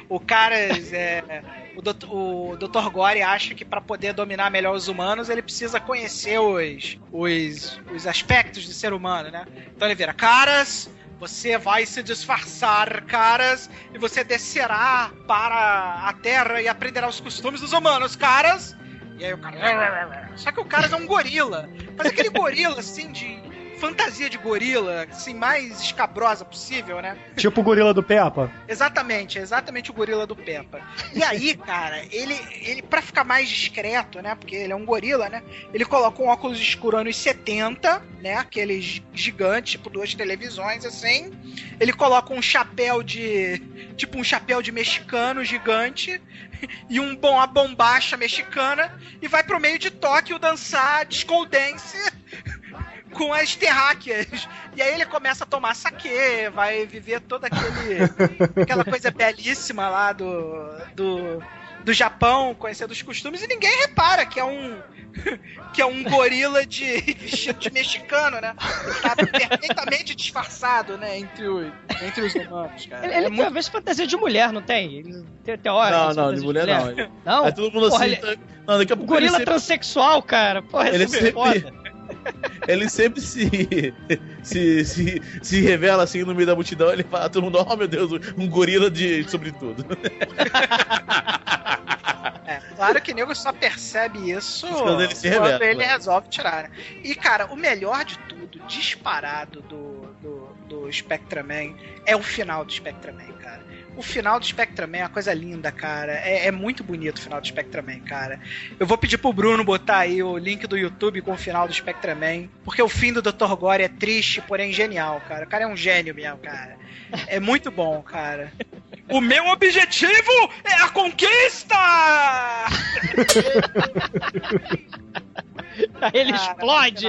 o Caras, é, o, Dr, o Dr. Gore acha que pra poder dominar melhor os humanos, ele precisa conhecer os, os, os aspectos do ser humano, né? Então ele vira, Caras, você vai se disfarçar, caras, e você descerá para a Terra e aprenderá os costumes dos humanos, caras. E aí o cara. Só que o cara é um gorila. Mas aquele gorila, assim, de fantasia de gorila, assim, mais escabrosa possível, né? Tipo o gorila do Peppa. Exatamente, exatamente o gorila do Peppa. E aí, cara, ele, ele para ficar mais discreto, né? Porque ele é um gorila, né? Ele coloca um óculos escuro anos 70, né? Aqueles gigantes, tipo duas televisões, assim. Ele coloca um chapéu de. Tipo um chapéu de mexicano gigante e um bom, uma bombacha mexicana e vai pro meio de Tóquio dançar disco dance com as terráqueas. E aí ele começa a tomar saque, vai viver toda aquele, aquela coisa belíssima lá do, do, do Japão, conhecendo os costumes, e ninguém repara que é um que é um gorila de vestido de mexicano, né? Ele tá perfeitamente disfarçado, né, entre os, entre os humanos, cara. Ele, ele é tem muito uma vez fantasia de mulher, não tem? Tem, tem hora Não, não, de mulher não. Ele- Não? Aí todo mundo Porra, assim. ele- tá- Não, daqui a O pouco gorila ele sempre, transexual, cara. Porra, Ele sempre sempre- foda. Ele sempre se, se, se, se revela assim no meio da multidão. Ele fala, todo mundo, oh meu Deus, um gorila de sobretudo. É, claro que o nego só percebe isso Quando ele se revela, quando ele né? resolve tirar. né? E, cara, o melhor de tudo, disparado do, do, do Spectraman, é o final do Spectraman, cara. O final do Spectraman é uma coisa linda, cara. É, é muito bonito o final do Spectraman, cara. Eu vou pedir pro Bruno botar aí o link do YouTube com o final do Spectraman, porque o fim do Dr. Gore é triste, porém genial, cara. O cara é um gênio mesmo, cara. É muito bom, cara. O meu objetivo é a conquista! Aí ele explode.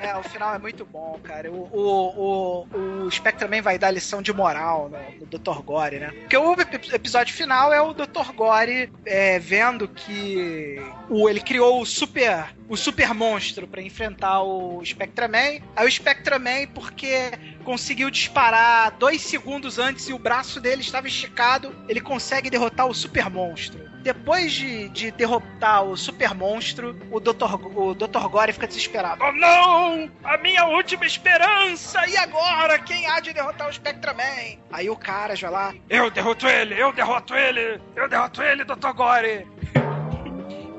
É, o final é muito bom, cara. O, o, o, o Spectreman vai dar lição de moral no, no Dr. Gore, né? Porque o ep- episódio final é o Dr. Gore é, vendo que o, ele criou o super, o super monstro pra enfrentar o Spectreman. Aí o Spectreman, porque conseguiu disparar dois segundos antes e o braço dele estava esticado, ele consegue derrotar o super monstro. Depois de, de derrotar o super monstro, o Dr. O Dr. Gore fica desesperado. Oh não! A minha última esperança! E agora? Quem há de derrotar o Spectraman? Aí o cara já lá. Eu derroto ele! Eu derroto ele! Eu derroto ele, Dr. Gore!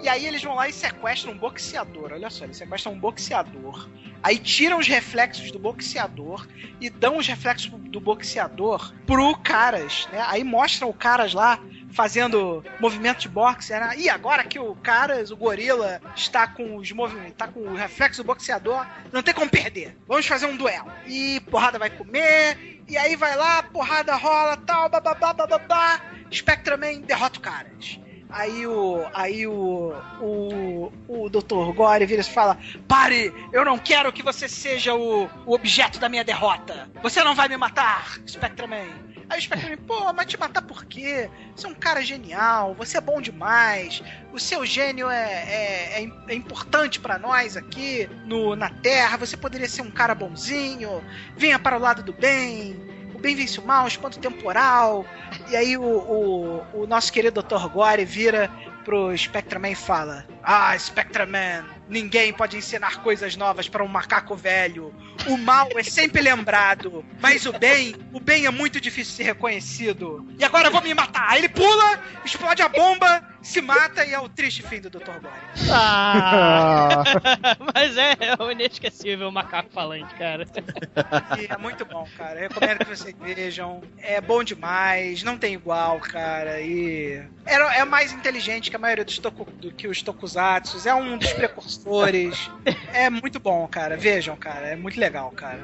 E aí eles vão lá e sequestram um boxeador. Olha só, eles sequestram um boxeador. Aí tiram os reflexos do boxeador e dão os reflexos do boxeador pro Caras, né? Aí mostram o Caras lá fazendo movimento de boxe, né? E agora que o Caras, o gorila, está com os movimentos, tá com o reflexo do boxeador, não tem como perder. Vamos fazer um duelo. E porrada vai comer, e aí vai lá, porrada rola, tal, bababá, bababá. Spectraman derrota o Caras. Aí o. Aí o. O. O Dr. Gore vira e fala: Pare! Eu não quero que você seja o, o objeto da minha derrota! Você não vai me matar, Spectraman! Aí o Spectraman, pô, mas te matar por quê? Você é um cara genial, você é bom demais, o seu gênio é, é, é, é importante pra nós aqui no, na Terra, você poderia ser um cara bonzinho, venha para o lado do bem, o bem vence o mal, espanto temporal. E aí o, o, o nosso querido Dr. Gore vira pro Spectraman e fala: Ah, Spectraman, ninguém pode ensinar coisas novas para um macaco velho. O mal é sempre lembrado, mas o bem, o bem é muito difícil de ser reconhecido. E agora eu vou me matar. Aí ele pula, explode a bomba, se mata e é o triste fim do Dr. Gore. Ah, mas é, é o inesquecível macaco falante, cara. E é muito bom, cara. Eu recomendo que vocês vejam. É bom demais, não tem igual, cara. E é, é mais inteligente que a maioria dos toku, do que os tokusatsus. É um dos precursores. É muito bom, cara. Vejam, cara. É muito legal, cara.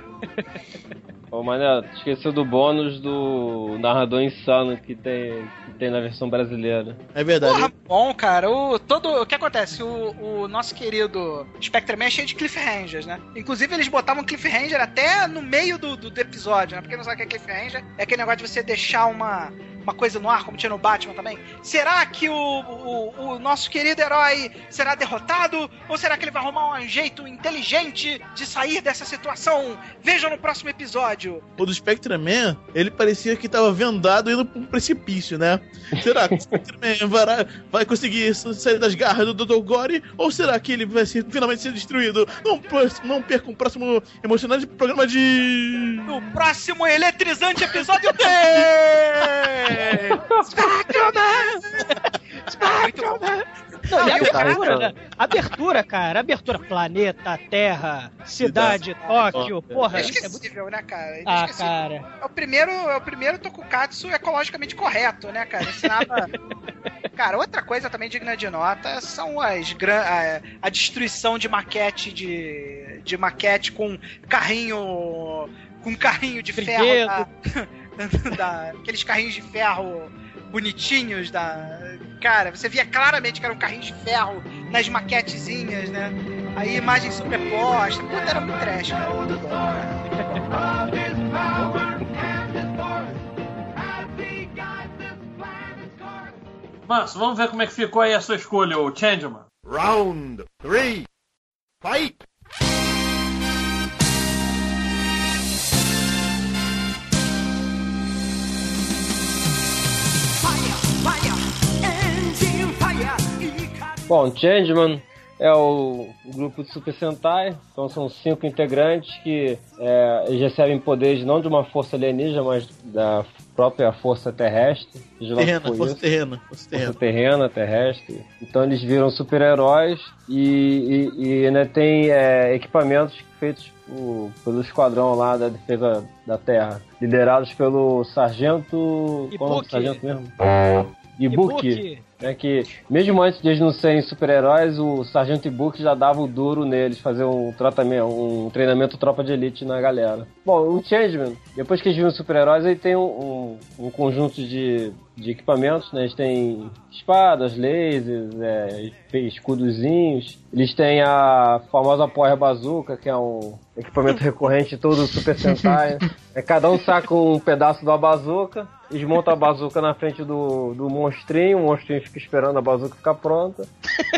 Ô, Mané, esqueceu do bônus do narrador insano que tem, que tem na versão brasileira. É verdade. Porra, bom, cara. O, todo, o que acontece? O, o nosso querido Spectreman é cheio de cliffhangers, né? Inclusive, eles botavam cliffhanger até no meio do, do, do episódio, né? Porque não sabe o que é cliffhanger. É aquele negócio de você deixar uma, uma coisa no ar, como tinha no Batman também. Será que o, o, o nosso querido herói será derrotado? Ou será que ele vai arrumar um jeito inteligente de sair dessa situação? Vejam no próximo episódio. O do Spectreman, ele parecia que tava vendado indo pra um precipício, né? Será que o Spectreman vai, vai conseguir sair das garras do Dr. Gore? Ou será que ele vai ser, finalmente ser destruído? Não, não perca o próximo emocionante programa de. No próximo eletrizante episódio 10! Spectreman! Muito bom. Não, e a abertura, né? Abertura, cara. Abertura. Planeta, Terra, cidade, Tóquio. Porra, É isso é muito... esquecível, né, cara? É Ah, cara. É o primeiro, é o primeiro Tokukatsu ecologicamente correto, né, cara? Ensinava. cara, outra coisa também digna de nota são as gran... a, a destruição de maquete de, de maquete com carrinho com carrinho de ferro da, aqueles carrinhos de ferro bonitinhos da cara, você via claramente que era um carrinho de ferro nas maquetezinhas, né? Aí imagem superposta, puta, era muito trash, cara. Muito bom, cara. Manso, vamos ver como é que ficou aí a sua escolha, o Changeman. Round three. Fight! Bom, Changeman é o grupo de Super Sentai, então são cinco integrantes que é, eles recebem poderes não de uma força alienígena, mas da própria força terrestre. Terrena, for força terrena, força terrena. Força terrena, terrestre. Então eles viram super-heróis e, e- e ainda tem é, equipamentos feitos por- pelo esquadrão lá da defesa da Terra, liderados pelo sargento. Qual é o nome do Ibuki. sargento mesmo? Ibuki. Ibuki. É que, mesmo antes de eles não serem super-heróis, o Sargento Ibuki já dava o duro neles, fazer um tratamento, um treinamento tropa de elite na galera. Bom, o Changeman, depois que eles viram super-heróis, ele tem um, um- um conjunto de, de equipamentos, né? Eles têm espadas, lasers, é, escudozinhos. Eles têm a famosa Power Bazooka, que é um equipamento recorrente de todo o Super Sentai. É, cada um saca um pedaço da bazuca, eles montam a bazuca na frente do, do monstrinho, o monstrinho fica esperando a bazuca ficar pronta.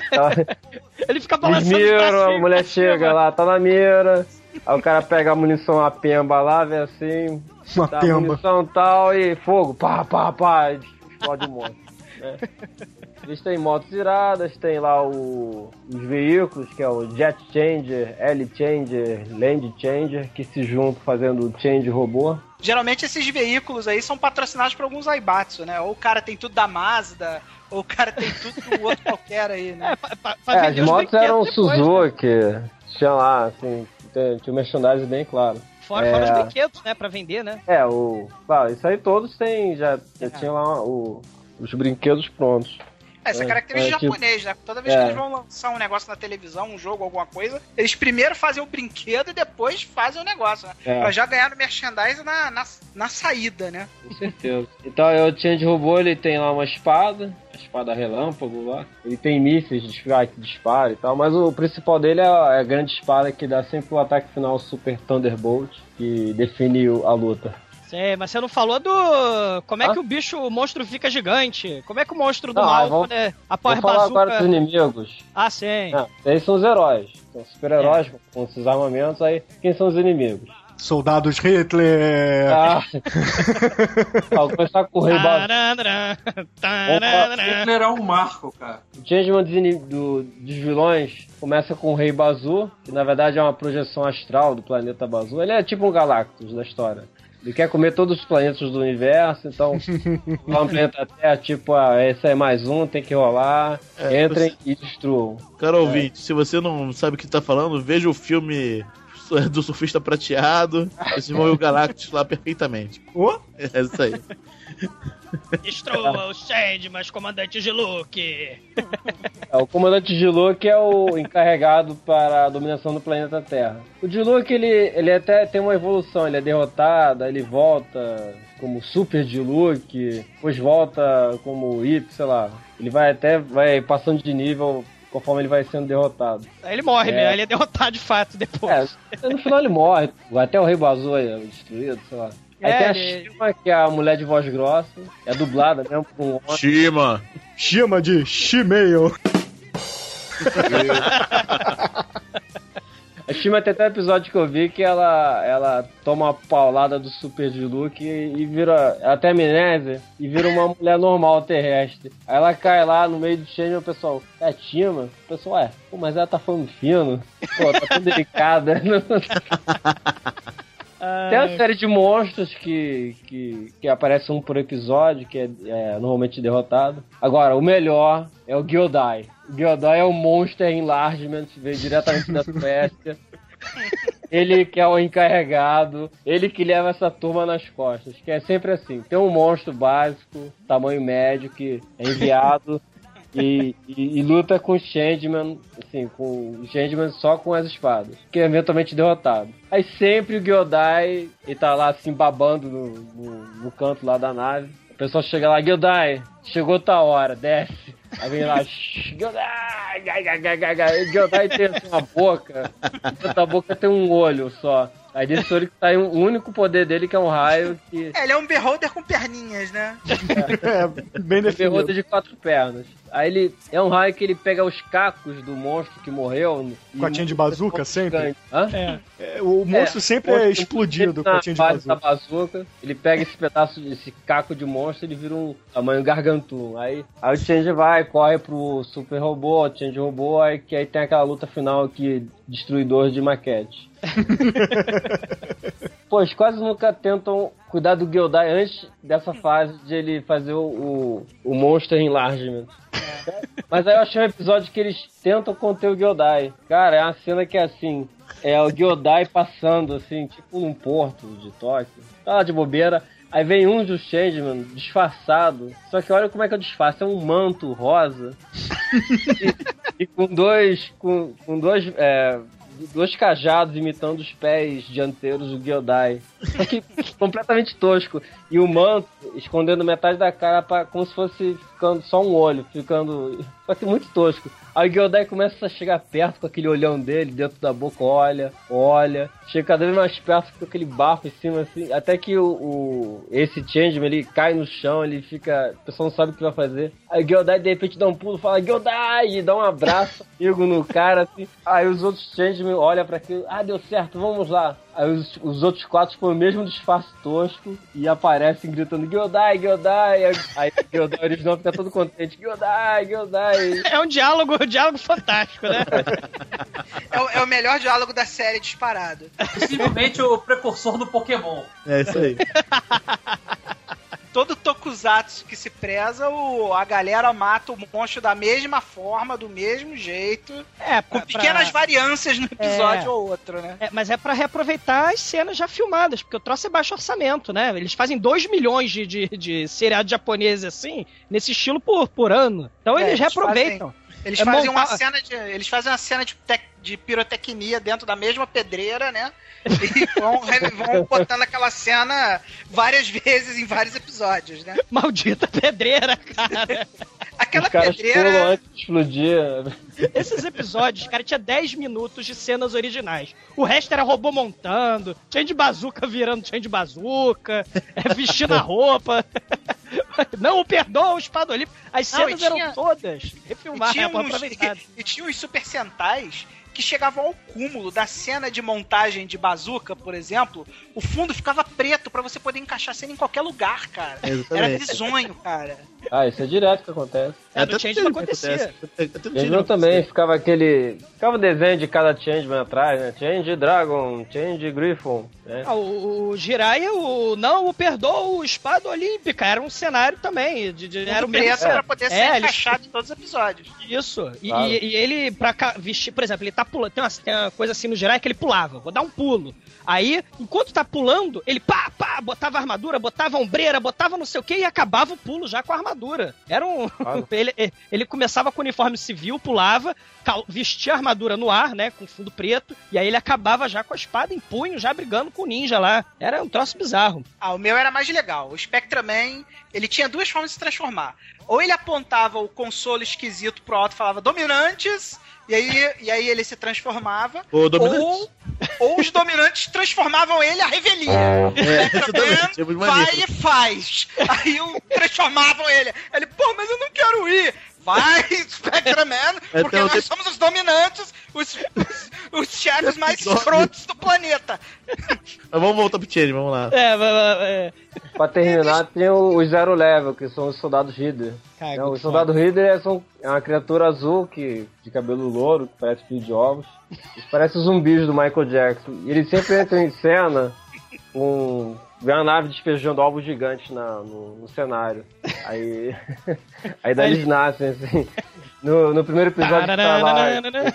Tá? Ele fica balançando cima, a mulher chega lá, tá na mira. Aí o cara pega a munição, a pemba lá, vê assim, Uma dá a pemba. munição e tal, e fogo, pá, pá, pá, explode o monstro. né? Eles têm motos iradas, tem lá o- os veículos, que é o Jet Changer, L Changer, Land Changer, que se juntam fazendo o Change robô. Geralmente esses veículos aí são patrocinados por alguns Aibatsu, né? Ou o cara tem tudo da Mazda, ou o cara tem tudo do outro qualquer aí, né? É, pra, pra- pra É, as motos eram depois, né? Suzuki, tinha lá, assim, tem- tinha um merchandising bem claro. Fora, É. fora os brinquedos, né? Pra vender, né? É, o. Claro, isso aí todos têm, já, já tinha lá o- os brinquedos prontos. Essa É, característica é, tipo- japonês, né? Toda vez é. que eles vão lançar um negócio na televisão, um jogo, alguma coisa, eles primeiro fazem o brinquedo e depois fazem o negócio, né? É. Pra já ganhar no merchandise na, na, na saída, né? Com certeza. Então é o Change Robô, ele tem lá uma espada, a espada relâmpago lá. Ele tem mísseis de disparo, que dispara e tal, mas o principal dele é a, é grande espada que dá sempre o ataque final Super Thunderbolt, que define a luta. Sei, mas você não falou do. Como é Ah? que o bicho, o monstro fica gigante? Como é que o monstro do Não, mal, vamos- quando é a Vou falar agora dos inimigos. Ah, sim. Não, esses são os heróis. São super-heróis com esses armamentos aí. Quem são os inimigos? Soldados Hitler. Ah, Ah, vou começar com o Rei. Hitler é um marco, cara. O Changeman dos, do- dos vilões começa com o Rei Bazu, que na verdade é uma projeção astral do planeta Bazu. Ele é tipo um Galactus da história. Ele quer comer todos os planetas do universo, então lá no planeta Terra, tipo, ah, esse é mais um, tem que rolar. É, Entrem e destruam. Cara ouvinte, se você não sabe o que tá falando, veja o filme do surfista prateado. Vocês vão ver o Galactus lá perfeitamente. Ô, É isso aí. Destrua os Sandmans, comandante de Luke. É, o comandante Diluc é o encarregado para a dominação do planeta Terra. O Diluc, ele, ele até tem uma evolução, ele é derrotado, ele volta como Super Diluc, depois volta como Ip, sei lá. Ele vai até vai passando de nível conforme ele vai sendo derrotado. Aí ele morre, É. né? Aí ele é derrotado de fato depois. É, no final ele morre, até o Rei Bazu é destruído, sei lá. Aí É, tem a ele- Shima, que é a mulher de voz grossa, é dublada mesmo por um homem. Shima. chama de Shimeio. Shima tem até um episódio que eu vi que ela, ela toma uma paulada do Super Diluc e, e vira. Ela tem amnésia e vira uma mulher normal terrestre. Aí ela cai lá no meio do Shenmue e o pessoal, é a Shima? O pessoal, é, pô, mas ela tá falando fino. Pô, tá tão delicada. Tem uma série de monstros que, que, que aparece um por episódio, que é, é normalmente derrotado. Agora, o melhor é o Gildai. O Gildai é o Monster Enlargement, veio diretamente da Suécia. Ele que é o encarregado, ele que leva essa turma nas costas, que é sempre assim. Tem um monstro básico, tamanho médio, que é enviado e, e- e luta com o Changeman, assim, com o Changeman só com as espadas, que é eventualmente derrotado. Aí sempre o Gyodai, ele tá lá assim babando no, no, no canto lá da nave. O pessoal chega lá, Gyodai, chegou tua hora, desce. Aí vem lá, "Shh, Gyodai, gai, gai, gai, gai, gai." E Gyodai tem assim, uma boca, a boca tem um olho só. Aí desse olho que sai o único poder dele, que é um raio que É, ele é um beholder com perninhas, né? É, bem definido. de quatro pernas. Aí ele é um raio que ele pega os cacos do monstro que morreu. e Com a tinha de bazuca sempre? Hã? É. É, o monstro É, sempre o é explodido sempre com a na tinha de base da bazuca. bazuca. Ele pega esse pedaço, esse caco de monstro, ele vira um tamanho gargantum. Aí, aí o Change vai, corre pro super robô, o Change robô, aí que aí tem aquela luta final que destruidor de maquete. Pô, eles quase nunca tentam cuidar do Gildai antes dessa fase de ele fazer o, o, Monster Enlargement. Mas aí eu achei um episódio que eles tentam conter o Gildai. Cara, é uma cena que é assim: é o Gildai passando, assim, tipo num porto de Tóquio. Tá lá de bobeira. Aí vem um dos Changeman disfarçado. Só que olha como é que é o disfarce: é um manto rosa. e, e com dois. Com, com dois. É, dois cajados imitando os pés dianteiros do Gyodai. Só que completamente tosco. E o manto escondendo metade da cara pra, como se fosse ficando só um olho, ficando. Só que muito tosco. Aí o Gyodai começa a chegar perto com aquele olhão dele dentro da boca, olha, olha. Chega cada vez mais perto com aquele bafo em cima, assim. Até que o, o- esse Changeman ele cai no chão, ele fica. O pessoal não sabe o que vai fazer. Aí o Gyodai de repente dá um pulo, fala Gyodai! E dá um abraço amigo no cara, assim. Aí os outros Changeman olham pra aquilo, ah, deu certo, vamos lá. Aí os, os outros quatro põem o mesmo disfarce tosco e aparecem gritando Gyodai, Gyodai. Aí, o Gyodai original fica todo contente, Gyodai, Gyodai. É um diálogo, um diálogo fantástico, né? É o, é o melhor diálogo da série disparado. Possivelmente o precursor do Pokémon. É isso aí. Todo tokusatsu que se preza, o, a galera mata o monstro da mesma forma, do mesmo jeito, É, com pra- pequenas pra- variâncias no episódio É. ou outro, né? É, mas é pra reaproveitar as cenas já filmadas, porque o troço é baixo orçamento, né? Eles fazem 2 milhões de, de, de seriados japoneses assim, nesse estilo por, por ano. Então É, eles reaproveitam. Eles É fazem uma cena de. Eles fazem uma cena de, tec- de pirotecnia dentro da mesma pedreira, né? E vão, vão botando aquela cena várias vezes em vários episódios, né? Maldita pedreira, cara. Aquela Os caras pedreira. antes de explodir. Esses episódios, cara, tinha 10 minutos de cenas originais. O resto era robô montando, Change Bazooka virando Change Bazooka, é, vestindo a roupa. Não, o perdoa, o espadolip. As Não, cenas e eram tinha- todas E refilmadas, tinha, uns, e, e tinha uns super sentais que chegavam ao cúmulo da cena de montagem de bazuca, por exemplo. O fundo ficava preto pra você poder encaixar a cena em qualquer lugar, cara. Era Exatamente. bizonho, cara. Ah, isso é direto que acontece. É, do até Changeman acontecia. Changeman Changeman também, ficava aquele. Ficava o desenho de cada Changeman atrás, né? Change Dragon, Change Griffon, né? Ah, o, o Jiraiya, o, não, o perdoa o espada olímpica. Era um cenário também. De, de- era o mesmo. pra poder ser É, ele- encaixado em todos os episódios. Isso. E, Claro. e- e ele, pra ca- vestir, por exemplo, ele tá pulando. Tem uma, tem uma coisa assim no Jiraiya que ele pulava. Vou dar um pulo. Aí, enquanto tá pulando, ele pá, pá, botava armadura, botava ombreira, botava não sei o que e acabava o pulo já com a armadura. Era um. Claro. ele, ele começava com o uniforme civil, pulava, cal- vestia a armadura no ar, né? Com fundo preto, e aí ele acabava já com a espada em punho, já brigando com o ninja lá. Era um troço bizarro. Ah, o meu era mais legal. O Spectraman, ele tinha duas formas de se transformar. Ou ele apontava o console esquisito pro alto e falava dominantes, e aí, e aí ele se transformava. O dominante. Ou, ou os dominantes transformavam ele a revelia. É, exatamente. É muito maneiro. Vai e faz. Aí o, transformavam ele. Ele, pô, mas eu não quero ir. Vai, Spectraman, É, porque nós somos os dominantes, os, os, os chefes mais escrotos do planeta. Mas vamos voltar pro Change, vamos lá. É, é, é. Pra terminar, tem o- os Zero Level, que são os soldados Reader. Muito os soldados Reader é, são, é uma criatura azul que, de cabelo louro, que parece fio de ovos. Eles parecem os zumbis do Michael Jackson. E eles sempre entram em cena um. Vem uma nave despejando ovos gigantes na, no, no cenário. Aí. aí daí eles nascem, assim. No, no primeiro episódio que tá lá,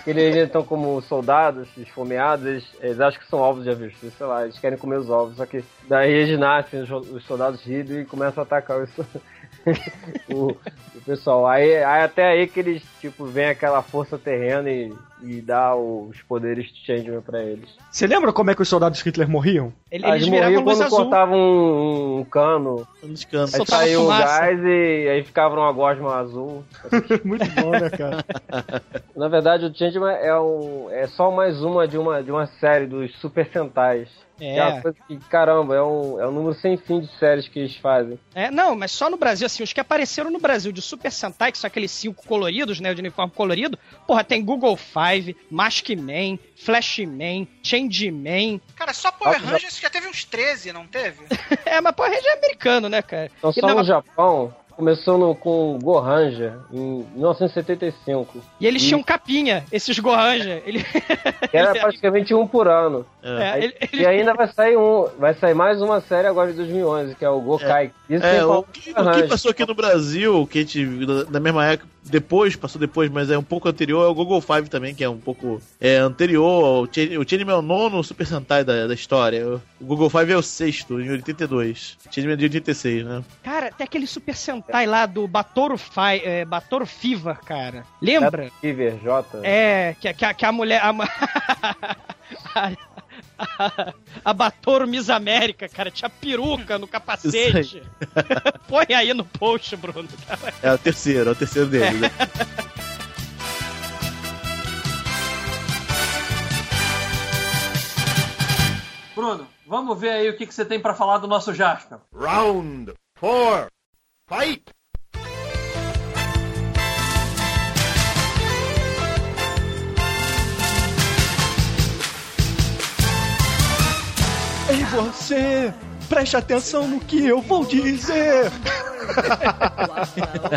eles estão como soldados, esfomeados, eles, eles acham que são ovos de avestruz, sei lá, eles querem comer os ovos, só que daí eles nascem, os, os soldados ridos e começam a atacar os, o, o pessoal. Aí, aí até aí que eles, tipo, vem aquela força terrena e, e dá os poderes de Changeman pra eles. Você lembra como é que os soldados Hitler morriam? Eles Eles morriam quando azul. cortavam um, um cano, Nos cantos. aí saiu o gás e aí ficava uma gosma azul. Muito bom, né, cara? Na verdade, o Changeman é, um, é só mais uma de uma, de uma série dos Super Sentais. É. Que é uma coisa que, caramba, é um, é um número sem fim de séries que eles fazem. É, não, mas só no Brasil, assim, os que apareceram no Brasil de Super Sentai, que são aqueles cinco coloridos, né, de uniforme colorido, porra, tem Google Five, Maskman, Flashman, Changeman. Cara, só Power Ah, já- Rangers já teve uns 13, não teve? é, mas Power Ranger é americano, né, cara? Então, E só não, no Japão, começou no, com o Gohanja, em 1975. E eles tinham capinha, esses Gohanja. Ele... Era praticamente um por ano. É, Aí- ele- ele- E ainda vai sair um, vai sair mais uma série agora em 2011, que é o Gokai. Isso É, o que, o que passou aqui no Brasil, que a gente, na- na mesma época, depois, passou depois, mas é um pouco anterior, é o Google Five também, que é um pouco é, anterior. O Changeman é o nono Super Sentai da, da história. O Google Five é o sexto, em 82. Changeman é de 86, né? Cara, tem aquele Super Sentai Tá tai lá do Batoro, Fai, é, Batoro Fever, cara. Lembra? Fever, J. É, que, que, que a mulher. A... a Batoro Miss América, cara. Tinha peruca no capacete. Aí. Põe aí no post, Bruno. Cara. É o terceiro, é o terceiro dele, é. né? Bruno, vamos ver aí o que, que você tem para falar do nosso Jasper. Round 4 Vai! E você Preste atenção no que eu vou dizer!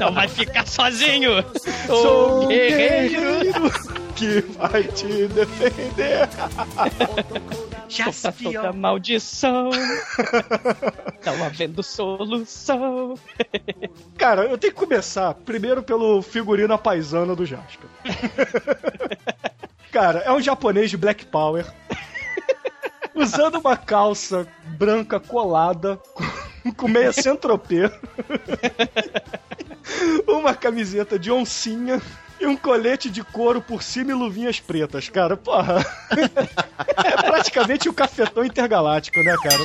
Não vai ficar sozinho. Sou um guerreiro. que vai te defender! Toda maldição. Não havendo solução. Cara, eu tenho que começar primeiro pelo figurino paisano do Jasper. Cara, é um japonês de Black Power. Usando uma calça branca colada com- meia centropê. Uma camiseta de oncinha e um colete de couro por cima e luvinhas pretas, cara. Porra. É praticamente o cafetão intergaláctico, né, cara?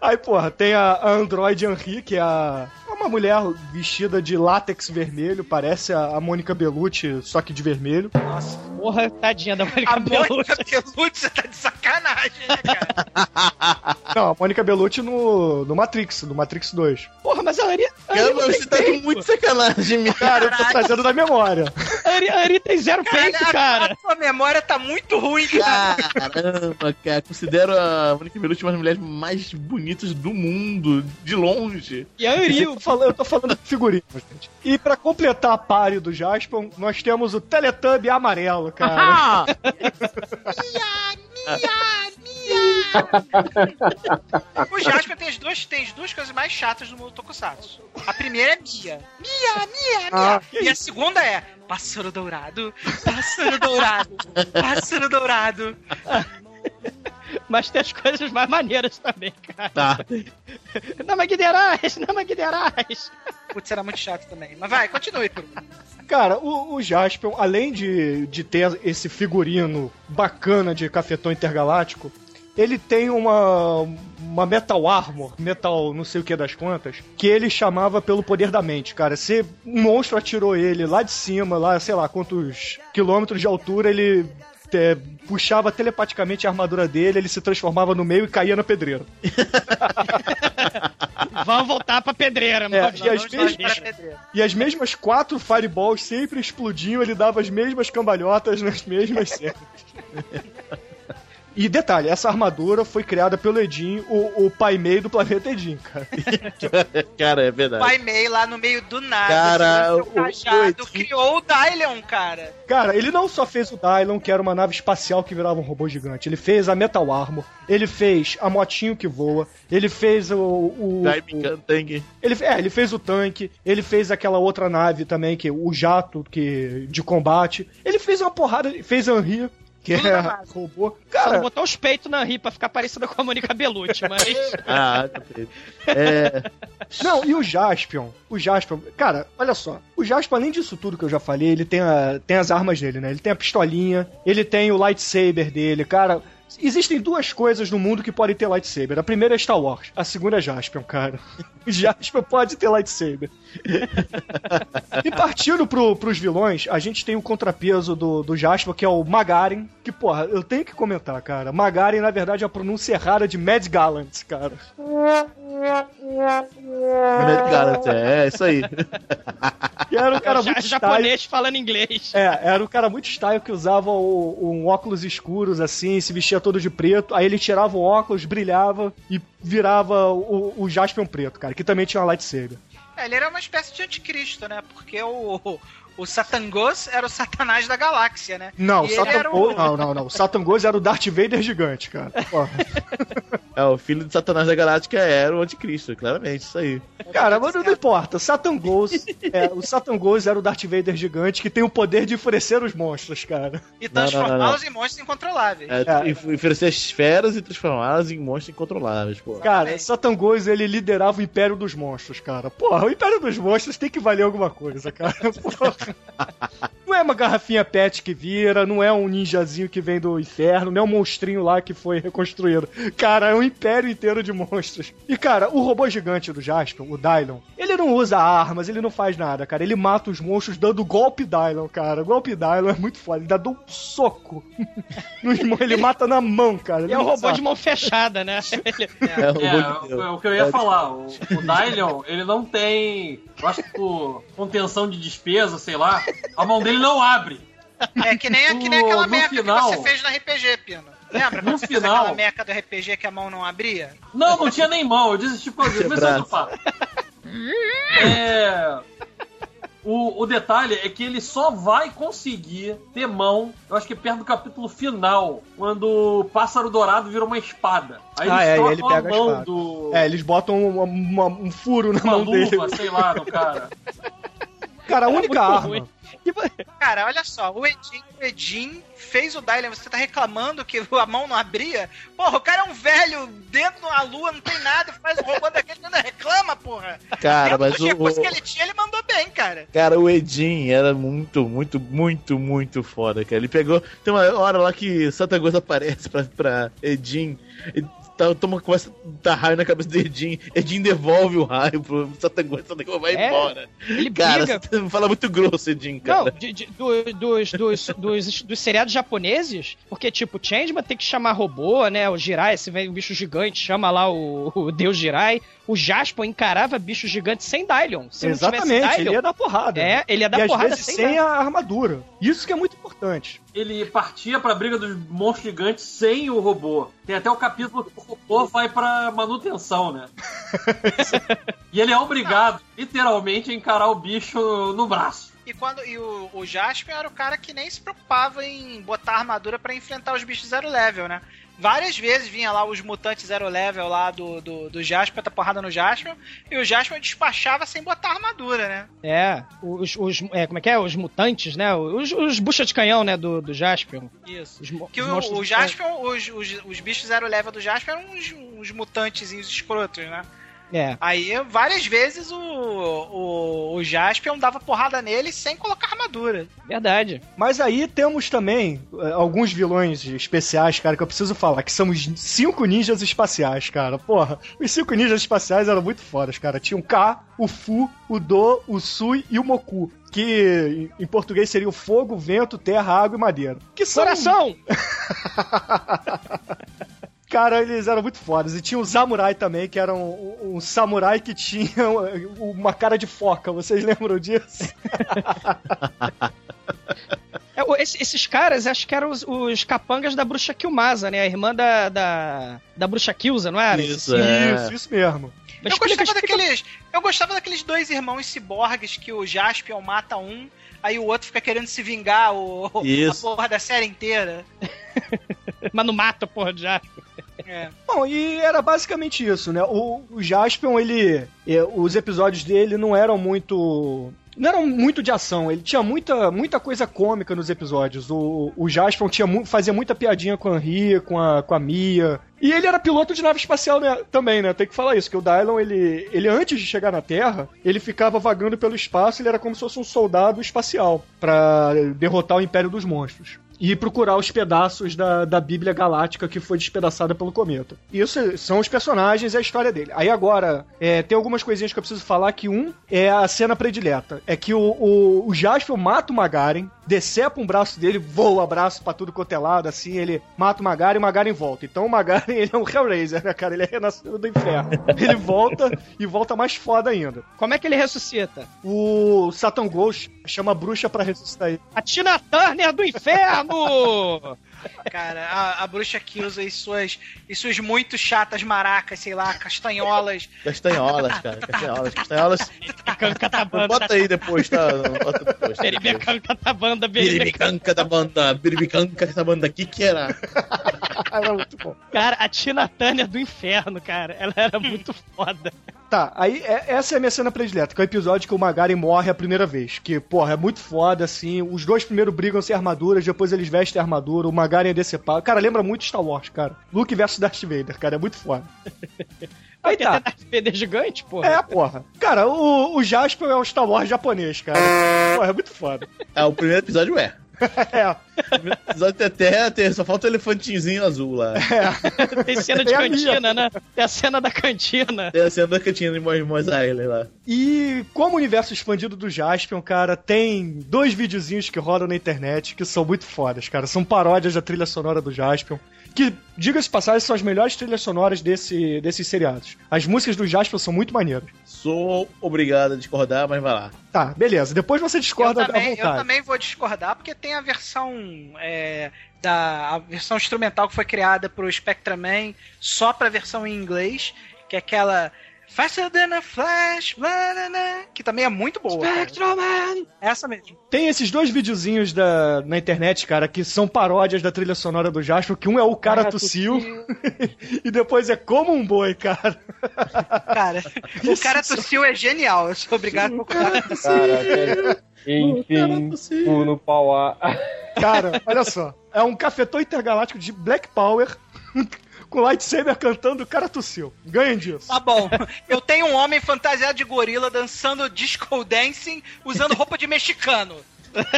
Aí, porra, tem a, Android Henri, que é a, uma mulher vestida de látex vermelho, parece a, a Mônica Bellucci, só que de vermelho. Nossa, porra, tadinha da Mônica A Mônica Bellucci. Bellucci tá de sacanagem, né, cara? Não, a Mônica Bellucci no, no Matrix, no Matrix 2. Porra, mas a Ari, a Ari Cara, você tá com peito. muito sacanagem, minha. Cara, eu tô trazendo da memória. A Ari, a Ari tem zero peito, a, cara. a sua memória tá muito ruim, cara. Caramba, cara. Considero a Mônica Bellucci uma das mulheres mais bonitas do mundo, de longe. E a Ari, tô falando, eu tô falando de figurino, gente. E pra completar a pare do Jasper, nós temos o Teletubby amarelo, cara. O Jasper tem as, duas, tem as duas coisas mais chatas do mundo Tokusatsu. A primeira é Mia. Mia, Mia, Mia. Ah, e a segunda é Pássaro Dourado, Pássaro Dourado, Pássaro Dourado. mas tem as coisas mais maneiras também, cara. Tá. Não me guiarás, não me guiarás. Putz, era muito chato também. Mas vai, continue, Bruno. Cara, o, o Jasper, além de, de ter esse figurino bacana de cafetão intergaláctico, ele tem uma, uma Metal Armor, Metal não sei o que das quantas, que ele chamava pelo poder da mente, cara. Se um monstro atirou ele lá de cima, lá, sei lá, quantos quilômetros de altura, ele é, puxava telepaticamente a armadura dele, ele se transformava no meio e caía na pedreira. Vamos voltar pra pedreira, É, mano. e as mesmas- pedreira. E as mesmas quatro fireballs sempre explodiam, ele dava as mesmas cambalhotas nas mesmas cenas. E detalhe, essa armadura foi criada pelo Edin, o, o pai meio do planeta Edin, cara. cara, é verdade. Pai Mei lá no meio do nada. Cara, segurando o- seu cajado, o- criou o Dylion, cara. Cara, ele não só fez o Dylon, que era uma nave espacial que virava um robô gigante, ele fez a Metal Armor, ele fez a motinho que voa, ele fez o. o, o Tank. ele, é, ele fez o tanque, ele fez aquela outra nave também, que o jato que, de combate. Ele fez uma porrada, fez a Henry, que Tudo é robô. Só não Cara, botou os peitos na Henri pra ficar parecida com a Mônica Bellucci, mas. Ah, é. Não, e o Jaspion? O Jaspion, cara, olha só. O Jaspion, além disso tudo que eu já falei, ele tem, a- tem as armas dele, né? Ele tem a pistolinha, ele tem o lightsaber dele, cara. Existem duas coisas no mundo que podem ter lightsaber. A primeira é Star Wars, a segunda é Jaspion, cara. O Jaspion pode ter lightsaber. e partindo pro, pros vilões, a gente tem o contrapeso do, do Jaspion, que é o Magarin, que, porra, eu tenho que comentar, cara. Magarin, na verdade, é a pronúncia errada de Mad Gallant, cara. Cara, é isso aí. Que era um cara Ja- muito style. japonês falando inglês. É, era um cara muito style que usava o- um óculos escuros assim, se vestia todo de preto, aí ele tirava o óculos, brilhava e virava o, o Jaspion preto, cara, que também tinha uma lightsaber. É, ele era uma espécie de anticristo, né? Porque o, o Satangos era o satanás da galáxia, né? Não, o não, não, não. O Satan Ghost era o Darth Vader gigante, cara. Porra. É, o filho de Satanás da Galáctica era o anticristo, claramente, isso aí. Cara, mas não importa. Satan Ghost, é, o Satan Ghost era o Darth Vader gigante que tem o poder de enfurecer os monstros, cara. E transformá-los em monstros incontroláveis. É, É. e oferecer esferas e transformá-las em monstros incontroláveis, pô. Cara, Satan Ghost, ele liderava o Império dos Monstros, cara. Porra, o Império dos Monstros tem que valer alguma coisa, cara. Porra. Não é uma garrafinha pet que vira, não é um ninjazinho que vem do inferno, não é um monstrinho lá que foi reconstruído. Cara, é um império inteiro de monstros. E, cara, o robô gigante do Jaspion, o Dylon, ele não usa armas, ele não faz nada, cara. Ele mata os monstros dando golpe Dylon, cara. Golpe Dylon é muito foda. Ele dá um soco. ele mata na mão, cara. Ele É um não robô sabe. de mão fechada, né? Ele- É o É, de Deus. é o que eu ia falar. O, o Dylion, ele não tem. Eu acho que por contenção de despesa, sei lá, a mão dele não abre. É que nem, que nem No- aquela meca final- que você fez no RPG, Pino. Lembra? No você final- aquela meca do RPG que a mão não abria? Não, não tinha nem mão. Eu desisti por causa disso. Fato. É. O, o detalhe é que ele só vai conseguir ter mão, eu acho que perto do capítulo final, quando o pássaro dourado vira uma espada. Aí Ah, é, e ele pega a mão espada. do. É, eles botam uma- uma- um furo na uma mão dele. luva, sei lá, no cara. Cara, a única arma. ruim. Cara, olha só, o Edin, o Edin fez o Dylan, você tá reclamando que a mão não abria? Porra, o cara é um velho dentro da lua, não tem nada, faz um robô daquele, não reclama, porra. Cara, Dentro mas o, recurso que o- ele tinha, ele mandou bem, cara. Cara, o Edin era muito, muito, muito, muito foda, cara. Ele pegou. Tem uma hora lá que Santa Coisa aparece pra, pra Edin. E tá, toma, começa a dar raio na cabeça do Edin. Edin devolve o raio pro Santa Coisa vai É, embora. Ele Cara, briga. você fala muito grosso, Edin, Não, cara. de- de- do- dos, dos, dos, dos seriados japoneses, porque, tipo, o Changeman tem que chamar robô, né? O Jirai, esse vem um bicho gigante, chama lá o, o deus Jirai. O Jasper encarava bicho gigante sem Dylion. Se não Exatamente, Dylion, ele ia dar porrada. É, ele ia dar e às porrada vezes sem, sem, a armadura. Isso que é muito importante. Ele partia pra briga dos monstros gigantes sem o robô. Tem até o capítulo que o robô vai pra manutenção, né? e ele é obrigado, literalmente, a encarar o bicho no braço. E, quando, e o, o Jasper era o cara que nem se preocupava em botar armadura pra enfrentar os bichos zero level, né? Várias vezes vinha lá os mutantes zero level lá do, do, do Jasper, tá porrada no Jasper, e o Jasper despachava sem botar armadura, né? É, os, os é, como é que é? Os mutantes, né? Os, os bucha de canhão, né? Do, do Jasper. Isso. Os, Que os o, o Jasper, os, os, os bichos zero level do Jasper eram uns, uns mutantezinhos escrotos, né? É. Aí, várias vezes o, o, o Jaspion dava porrada nele sem colocar armadura. Verdade. Mas aí temos também eh, alguns vilões especiais, cara, que eu preciso falar, que são os cinco ninjas espaciais, cara. Porra, os cinco ninjas espaciais eram muito fodas, cara. Tinha o K, o Fu, o Do, o Sui e o Moku. Que em em português seria o fogo, vento, terra, água e madeira. Que são... Coração! Cara, eles eram muito fodas. E tinha o Samurai também, que era um, um samurai que tinha uma cara de foca. Vocês lembram disso? É, esses caras, acho que eram os, os capangas da bruxa Kilmasa, né? A irmã da, da, da bruxa Kilza, não era? Isso, é. Isso, isso mesmo. Mas Eu explica, gostava explica- daqueles. Eu gostava daqueles dois irmãos ciborgues que o Jaspion mata um, aí o outro fica querendo se vingar o, Isso. a porra da série inteira. Mas não mata, porra, de Jasper. É. Bom, e era basicamente isso, né? O, o Jaspion, ele. é, os episódios dele não eram muito. Não eram muito de ação, ele tinha muita, muita coisa cômica nos episódios. O, o Jaspion tinha fazia muita piadinha com a Henri, com a, com a Mia. E ele era piloto de nave espacial né, também, né? Tem que falar isso, que o Dylon, ele, ele antes de chegar na Terra, ele ficava vagando pelo espaço, ele era como se fosse um soldado espacial pra derrotar o Império dos Monstros e procurar os pedaços da, da Bíblia Galáctica que foi despedaçada pelo cometa. Isso são os personagens e a história dele. Aí agora, é, tem algumas coisinhas que eu preciso falar, que um é a cena predileta. É que o, o, o Jaspion mata o Magaren, decepa um braço dele, voa abraço pra tudo quanto é assim, ele mata o Magaren e o Magaren volta. Então o Magaren, ele é um Hellraiser, né, cara? Ele é renascido do inferno. Ele volta e volta mais foda ainda. Como é que ele ressuscita? O Satan Ghost chama a bruxa pra ressuscitar ele. A Tina Turner do inferno! Cara, a, a bruxa Kilza e suas, e suas muito chatas maracas, sei lá, castanholas. Castanholas, cara. Castanholas. Castanholas. Catabanda. Bota aí depois, tá? Bota depois. tá? Beribecando catabanda, beribecando. Biribicanca da banda. Biribicanca da banda. Que que era? Era muito bom. Cara, a Tina Turner do inferno, cara. Ela era muito foda. Tá, aí é- essa é a minha cena predileta, que é o episódio que o Magaren morre a primeira vez. Que, porra, é muito foda, assim. Os dois primeiro brigam sem armaduras, depois eles vestem a armadura, o Magaren é decepado. Cara, lembra muito Star Wars, cara. Luke versus Darth Vader, cara, é muito foda. Aí tá. tem Darth Vader gigante, porra. É, porra. Cara, o, o Jasper é o Star Wars japonês, cara. Porra, é muito foda. Ah, o primeiro episódio é. É, episódio tem até, tem, só falta o elefantinzinho azul lá. Tem cena de Tem cantina, né? Tem a cena da cantina. Tem a cena da cantina de Mos Mos Eisley lá. E como o universo expandido do Jaspion, cara, tem dois videozinhos que rodam na internet que são muito fodas, cara. São paródias da trilha sonora do Jaspion. Que, diga-se passagem, são as melhores trilhas sonoras desse, desses seriados. As músicas do Jaspion são muito maneiras. Sou obrigado a discordar, mas vai lá. Tá, beleza. Depois você Eu discorda à também, eu vontade. também vou discordar, porque tem a versão é, da a versão instrumental que foi criada pro Spectraman só pra versão em inglês, que é aquela Faster than a Flash, blá, blá, blá, que também é muito boa. cara. Spectroman! Essa mesmo. Tem esses dois videozinhos da, na internet, cara, que são paródias da trilha sonora do Jaspion, que um é o cara Cara tossiu e depois é como um boi, cara. Cara, o cara só- tossiu é genial. Eu sou obrigado por concordar. Caraca. Enfim, cu no pau a. Cara, olha só. É um cafetão intergaláctico de Black Power com lightsaber cantando, o cara tossiu. Ganha disso. Tá bom. Eu tenho um homem fantasiado de gorila dançando disco dancing usando roupa de mexicano.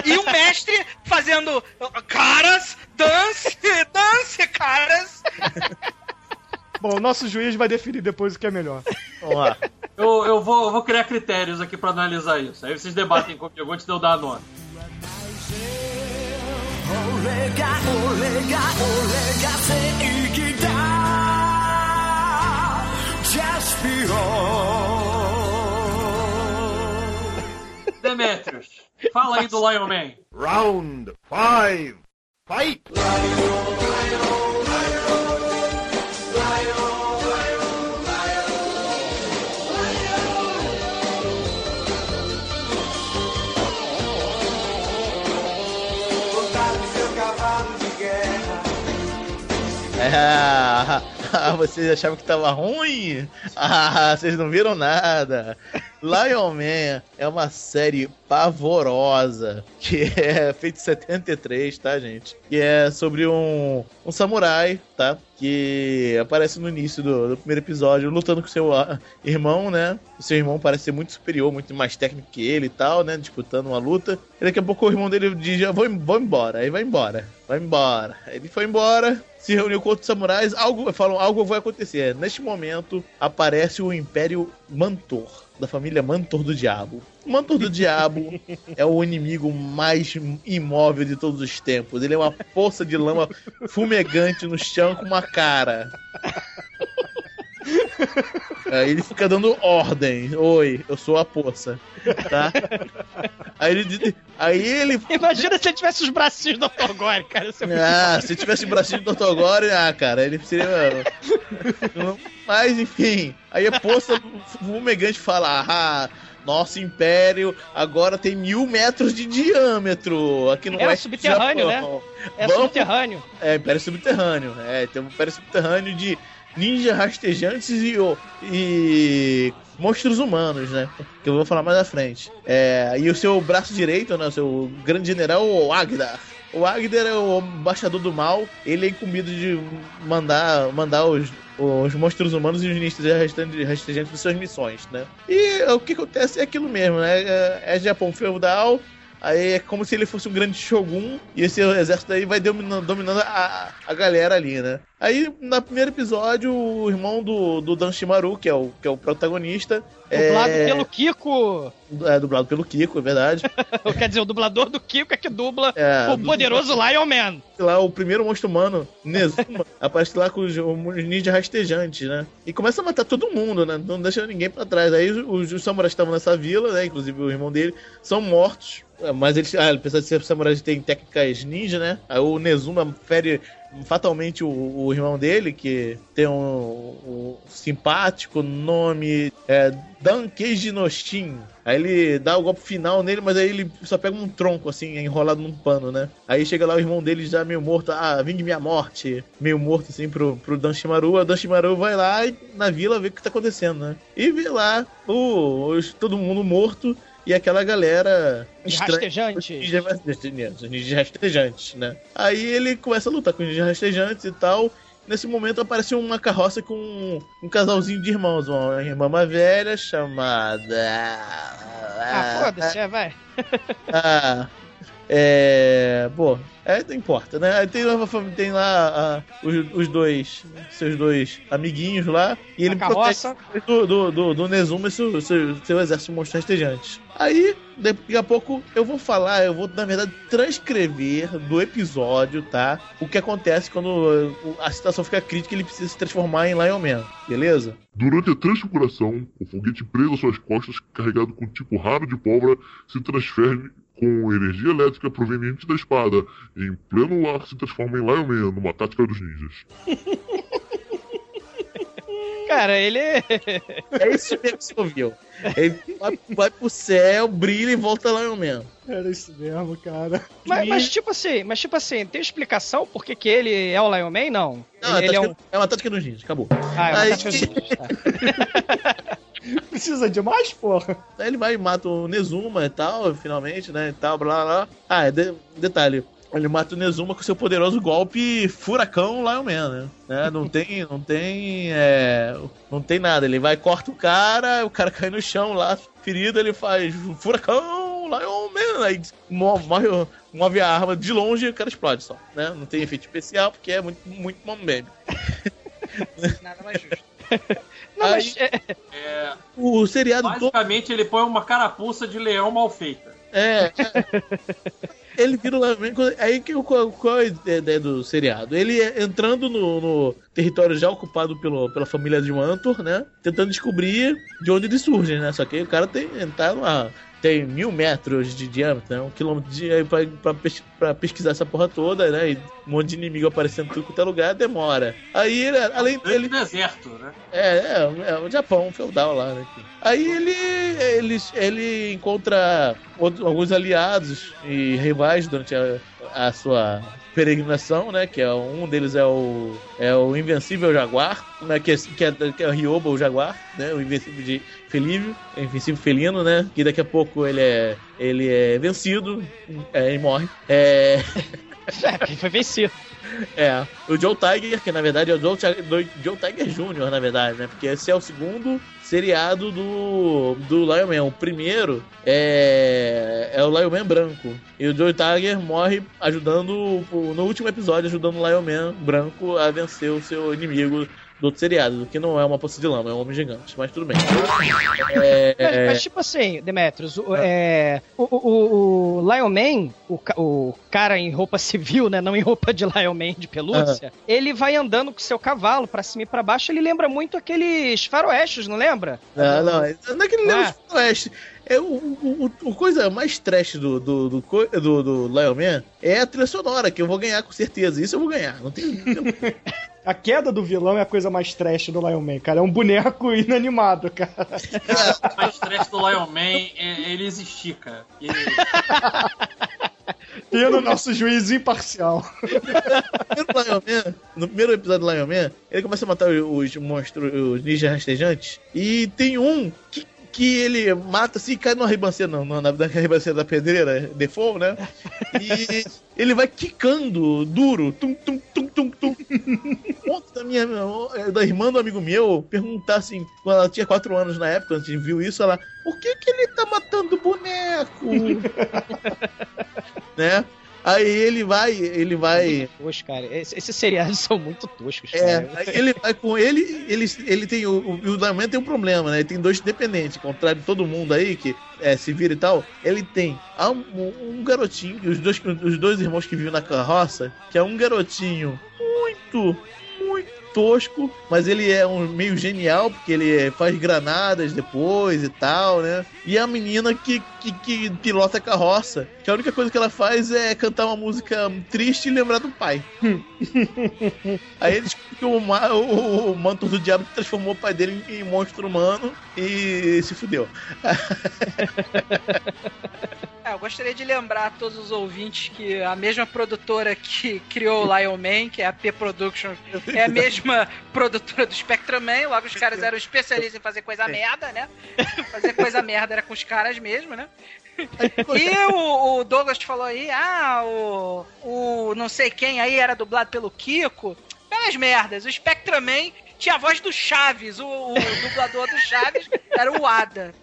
E um mestre fazendo ah, caras, dance, dance, caras. Bom, o nosso juiz vai definir depois o que é melhor. Vamos lá. Eu, eu, vou, eu vou criar critérios aqui para analisar isso. Aí vocês debatem comigo antes de eu dar a nota. Olega, olega, olega, Demetrius, fala aí do Lion Man. Round five. Fight! Ah, vocês achavam que tava ruim? Ah, vocês não viram nada. Lion Man é uma série pavorosa que é feita em 73, tá, gente? Que é sobre um, um samurai, tá? Que aparece no início do, do primeiro episódio lutando com seu ah, irmão, né? O seu irmão parece ser muito superior, muito mais técnico que ele e tal, né? Disputando uma luta. E daqui a pouco o irmão dele diz: "Já vou, vou embora. Aí vai embora. Vai embora. Ele foi embora, se reuniu com outros samurais, algo, falam, algo vai acontecer. Neste momento, aparece o Império Mantor, da família Mantor do Diabo. Mantor do Diabo é o inimigo mais imóvel de todos os tempos. Ele é uma poça de lama fumegante no chão com uma cara. Aí ele fica dando ordem. Oi, eu sou a poça. Tá? Aí ele. Aí ele. Imagina se ele tivesse os bracinhos do Dr. Gore, cara. É Ah, se tivesse bracinho do Dr. Gore, ah, cara, ele seria. Mas enfim, aí a poça fumegante fala: ah, nosso império agora tem mil metros de diâmetro. Aqui no É, do subterrâneo, Japão. É Vamos- subterrâneo. É, Império Subterrâneo. É, tem um Império Subterrâneo de ninjas rastejantes e, e monstros humanos, né? Que eu vou falar mais à frente. É, e o seu braço direito, né? O seu grande general, o Agdar. O Agdar é o embaixador do mal. Ele é incumbido de mandar, mandar os, os monstros humanos e os ninjas rastejantes de suas missões, né? E o que acontece é aquilo mesmo, né? É, é Japão feudal. Aí é como se ele fosse um grande shogun e esse exército aí vai dominando, dominando a, a galera ali, né? Aí, no primeiro episódio, o irmão do, do Dan Shimaru, que é o, que é o protagonista. Dublado é, pelo Kiko. É, dublado pelo Kiko, é verdade. Quer dizer, o dublador do Kiko é que dubla É, o do- poderoso Lion Man. lá o primeiro monstro humano, Nezuma, aparece lá com os, os ninjas rastejantes, né? E começa a matar todo mundo, né? Não deixa ninguém pra trás. Aí os, os samurais estavam nessa vila, né? Inclusive o irmão dele, são mortos. É, Mas eles, ah, apesar de ser samurais, tem técnicas ninja, né? Aí o Nezuma fere fatalmente o, o irmão dele, que tem um, um simpático nome é, Dankeiji no Shin. Aí ele dá o golpe final nele, mas aí ele só pega um tronco, assim, enrolado num pano, né? Aí chega lá o irmão dele já meio morto, ah, vingue minha morte. Meio morto, assim, pro, pro Dan Shimaru. A Dan Shimaru vai lá na vila ver o que tá acontecendo, né? E vê lá o, todo mundo morto e aquela galera estranha. rastejantes. Os ninjas né? Aí ele começa a lutar com os ninjas rastejantes e tal. Nesse momento aparece uma carroça com um, um casalzinho de irmãos, uma irmã mais velha chamada. Ah, foda-se, é, vai. Ah, é. Pô, é, não importa, né? Aí tem lá, tem lá ah, os, os dois, seus dois amiguinhos lá, e ele A protege do, do, do, do Nezuma e seu, seu, seu exército de monstros. Aí, daqui a pouco, eu vou falar, eu vou, na verdade, transcrever do episódio, tá? O que acontece quando a situação fica crítica e ele precisa se transformar em Lion Man, beleza? Durante a transfiguração, o foguete preso às suas costas, carregado com um tipo raro de pólvora, se transfere com energia elétrica proveniente da espada em pleno ar, se transforma em Lion Man, numa tática dos ninjas. Cara, ele. É isso mesmo que você ouviu. Ele vai, vai pro céu, brilha e volta Lion Man. Era isso mesmo, cara. Mas, mas tipo assim, mas tipo assim, tem explicação por que, que ele é o Lion Man? Não. Não, ele, ele é, é tática- um. é uma tática dos ninjas, acabou. Ah, é uma Aí- tática dos ninjas, tá. Precisa de mais, porra? Aí ele vai e mata o Nezuma e tal, finalmente, né? E tal, blá blá. blá. Ah, é de- detalhe. Ele mata o Nezuma com seu poderoso golpe furacão Lion Man, né? Né? Não tem, não tem, é, não tem nada. Ele vai, corta o cara, o cara cai no chão lá, ferido, ele faz furacão Lion Man, aí mo- morre, move a arma de longe e o cara explode só, né? Não tem efeito especial porque é muito, muito mambembe. Nada mais justo. Não, mas. é- É, O seriado todo basicamente, ele põe uma carapuça de leão mal feita. É. é. Ele vira quando- Aí que, qual, qual é a ideia do seriado? Ele é entrando no, no território já ocupado pelo, pela família de Mantor, né? Tentando descobrir de onde eles surgem, né? Só que o cara tem, tá numa, tem mil metros de diâmetro, né? Um quilômetro de. aí Pra, pra, pra pesquisar essa porra toda, né? E um monte de inimigo aparecendo tudo quanto é lugar, demora. Aí ele, além Ele dele. deserto, né? É, é, é o Japão feudal lá, né? Aí ele, ele, ele encontra outros- alguns aliados e rivais durante a, a sua peregrinação, né? Que é um deles é o é o invencível jaguar, né? Que é, que é, que é o Ryoba, o jaguar, né? O invencível de Felívio, é invencível felino, né? Que daqui a pouco ele é ele é vencido é, e morre. É, É, ele foi vencido. é, o Joe Tiger, que na verdade é o Joe, Joe Tiger Jr., na verdade, né? Porque esse é o segundo seriado do, do Lion Man. O primeiro é, é o Lion Man branco. E o Joe Tiger morre ajudando, no último episódio, ajudando o Lion Man branco a vencer o seu inimigo do outro seriado, que não é uma poça de lama, é um homem gigante, mas tudo bem. É, Mas, é, mas, tipo assim, Demetrius, o, é, o, o, o Lion Man, o, o cara em roupa civil, né, não em roupa de Lion Man de pelúcia, ele vai andando com seu cavalo pra cima e pra baixo, ele lembra muito aqueles faroestes, não lembra? Não, não, é- não é que ele lembra é? de Oeste. É o, o, o- coisa mais trash do, do, do, do, do Lion Man é a trilha sonora, que eu vou ganhar com certeza. Isso eu vou ganhar. Não tem. A queda do vilão é a coisa mais trash do Lion Man, cara. É um boneco inanimado, cara. O mais trash do Lion Man é ele existir, cara. E ele- Tendo o nosso juiz imparcial. primeiro Lion Man, no primeiro episódio do Lion Man, ele começa a matar os monstros, os ninjas rastejantes, e tem um que, que ele mata assim, cai numa ribanceira, não, na, na ribanceira da pedreira, default, né? E ele vai quicando duro, tum, tum, tum, tum, tum. Ontem da minha, da irmã do amigo meu, perguntar assim, quando ela tinha 4 anos na época, quando a gente viu isso, ela, por que que ele tá matando boneco? né? Aí ele vai, ele vai. Tosco, cara. Esse- Esses seriados são muito toscos, É, cara. aí ele vai com ele, ele, ele tem. O, o, o Lion Man tem um problema, né? Ele tem dois dependentes, contrário de todo mundo aí que é, se vira e tal. Ele tem um, um garotinho, os dois, os dois irmãos que vivem na carroça, que é um garotinho muito tosco, mas ele é um meio genial, porque ele faz granadas depois e tal, né? E a menina que, que, que pilota a carroça, que a única coisa que ela faz é cantar uma música triste e lembrar do pai. Aí ele descobre que o, o, o manto do diabo transformou o pai dele em monstro humano e se fudeu. É, eu gostaria de lembrar a todos os ouvintes que a mesma produtora que criou o Lion Man, que é a P Production, é a mesma produtora do Spectrum Man, logo os caras eram especialistas em fazer coisa merda, né? fazer coisa merda era com os caras mesmo, né? E o, o Douglas falou aí, ah, o, o não sei quem aí era dublado pelo Kiko. Pelas merdas, o Spectrum Man tinha a voz do Chaves, o, o dublador do Chaves era o Ada.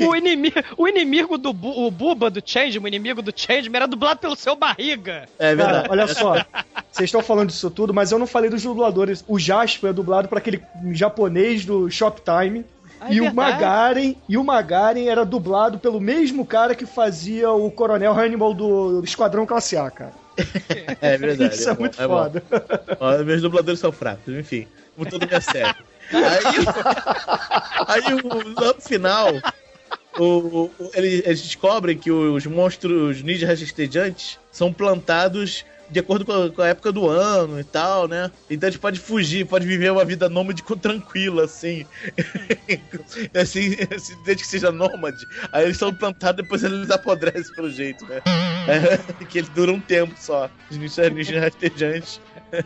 O inimigo, o inimigo do Bu- o Buba do Changeman, o inimigo do Changeman era dublado pelo seu barriga. É Cara, olha só. Vocês estão falando disso tudo, mas eu não falei dos dubladores. O Jasper é dublado por aquele japonês do Shoptime. Ah, é e o verdade. Magaren, e o Magaren era dublado pelo mesmo cara que fazia o Coronel Hannibal do Esquadrão Classe A, cara. É verdade. Isso é, bom, muito bom. foda. Ó, meus dubladores são fracos, enfim. Como toda minha série. Aí, aí no final, o, o- eles, eles descobrem que os monstros ninjas rastejantes são plantados de acordo com a, época do ano e tal, né? Então a gente pode fugir, pode viver uma vida nômade tranquila, assim. assim, assim, desde que seja nômade. Aí eles são plantados, depois eles apodrecem pelo jeito, né? É, que eles duram um tempo só. Os ninjas rastejantes.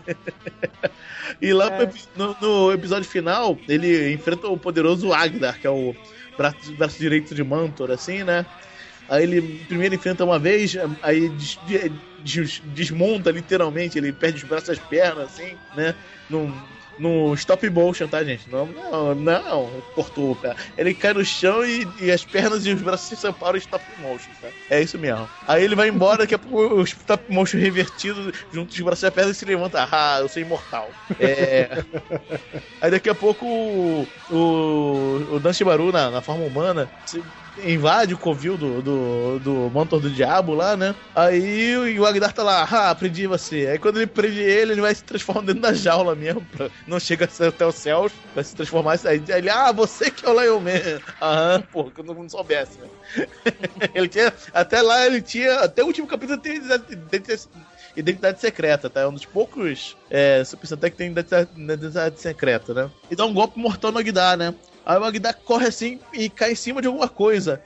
E lá É. no, no episódio final, ele enfrenta o poderoso Agdar, que é o braço, braço direito de Mantor, assim, né? Aí ele primeiro enfrenta uma vez, aí des- des- desmonta literalmente, ele perde os braços e as pernas, assim, né? Num, no stop motion, tá, gente? Não, não, não cortou pé. Ele cai no chão e, e as pernas e os braços se separam em stop motion, tá? É isso mesmo. Aí ele vai embora, daqui a pouco o stop motion revertido, junto os braços e as pernas e se levanta. Ah, eu sou imortal. É. Aí daqui a pouco o, o, o Dan Shibaru, na, na forma humana, se- invade o covil do, do, do Mantor do Diabo lá, né? Aí o, Agdar tá lá, ah, prendi você. Aí quando ele prende ele, ele vai se transformar dentro da jaula mesmo. pra- não chega até os céus, vai se transformar. Aí ele, ah, você que é o Lion Man. Aham, pô, que eu não soubesse, né? ele tinha, até lá ele tinha, até o último capítulo tem identidade, secreta, tá? É um dos poucos é, Super Sentai que tem identidade, identidade secreta, né? E dá um golpe mortal no Agdar, né? Aí o Agdar corre assim e cai em cima de alguma coisa.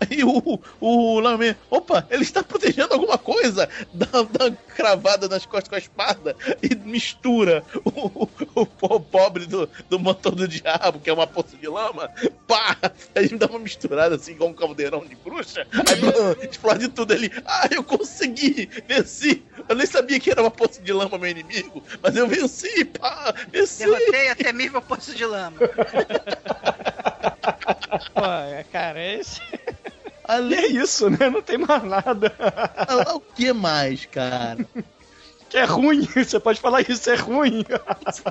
Aí o, o Lamen, opa, ele está protegendo alguma coisa, dá, dá uma cravada nas costas com a espada e mistura o, o, o po- pobre do, do mantor do diabo, que é uma poça de lama, pá! Aí dá uma misturada assim, igual um caldeirão de bruxa, aí explode tudo ali. Ah, eu consegui, venci! Eu nem sabia que era uma poça de lama meu inimigo, mas eu venci, pá! Venci! Derrotei até nível poço de lama. Pô, cara, esse. E é isso, né? Não tem mais nada. Ah, o que mais, cara? Que é ruim, você pode falar isso, é ruim.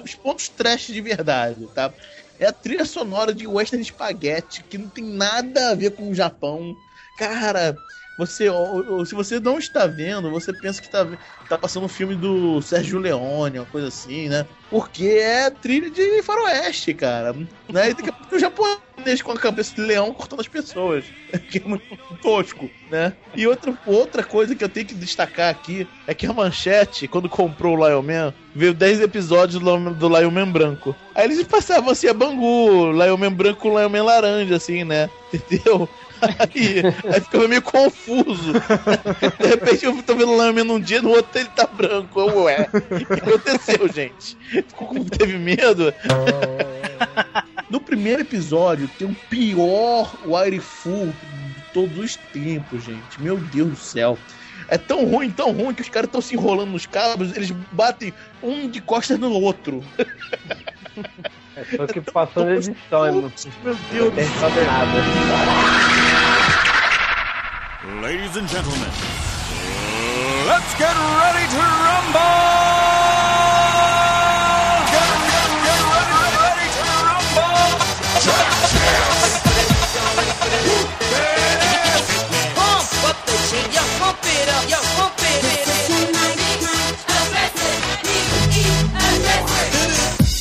Os pontos trash de verdade, tá? É a trilha sonora de Western Spaghetti, que não tem nada a ver com o Japão. Cara, você, ó, ó, se você não está vendo, você pensa que tá, tá passando um filme do Sérgio Leone, uma coisa assim, né? Porque é trilha de faroeste, cara. Né? E daqui a pouco o japonês com a cabeça de leão cortando as pessoas. Que é muito tosco, né? E outra, outra coisa que eu tenho que destacar aqui é que a Manchete, quando comprou o Lion Man, veio 10 episódios do, do Lion Man branco. Aí eles passavam assim a Bangu, Lion Man branco com Lion Man laranja, assim, né? Entendeu? Aí, aí ficava meio confuso. De repente eu tô vendo Man num dia, no outro ele tá branco. Ué, o que aconteceu, gente? Teve medo? No primeiro episódio tem o pior Wirefu de todos os tempos, gente. Meu Deus do céu. É tão ruim, tão ruim que os caras estão se enrolando nos cabos, eles batem um de costas no outro. É só que passou na edição, hein, mano. Meu Deus Não tem que fazer nada. Ladies and gentlemen, let's get ready to rumble!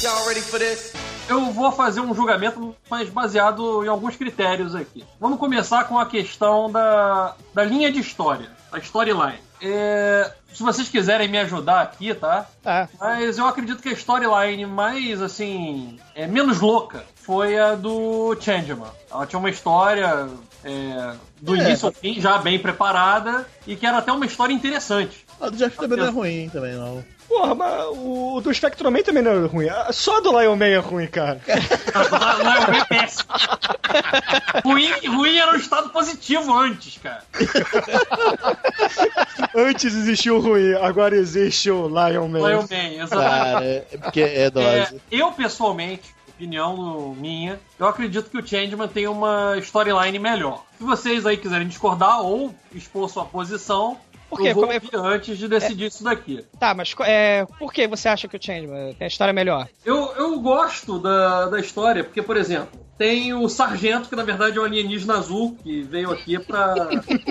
Y'all ready for this? Eu vou fazer um julgamento, mas baseado em alguns critérios aqui. Vamos começar com a questão da, da linha de história, a storyline. É, se vocês quiserem me ajudar aqui, tá? Tá. Mas eu acredito que a storyline mais, assim, é, menos louca foi a do Changeman. Ela tinha uma história é, do É. início ao fim já bem preparada e que era até uma história interessante. A do Jeff também não é ruim também, não. Porra, mas o do Spectrum Man também não é ruim. Ah, Só do Lion Man é ruim, cara. Não, é péssimo. ruim, ruim era um estado positivo antes, cara. Antes existiu o ruim, agora existe o Lion Man. Lion Man, exatamente. Cara, é porque é É, dose. eu, pessoalmente, opinião minha, eu acredito que o Changeman tem uma storyline melhor. Se vocês aí quiserem discordar ou expor sua posição, Por quê? eu vou Como é- ouvir antes de decidir isso daqui. Tá, mas é, por que você acha que o Changeman tem a história melhor? Eu, eu gosto da, da história, porque, por exemplo, tem o Sargento, que na verdade é um alienígena azul, que veio aqui pra.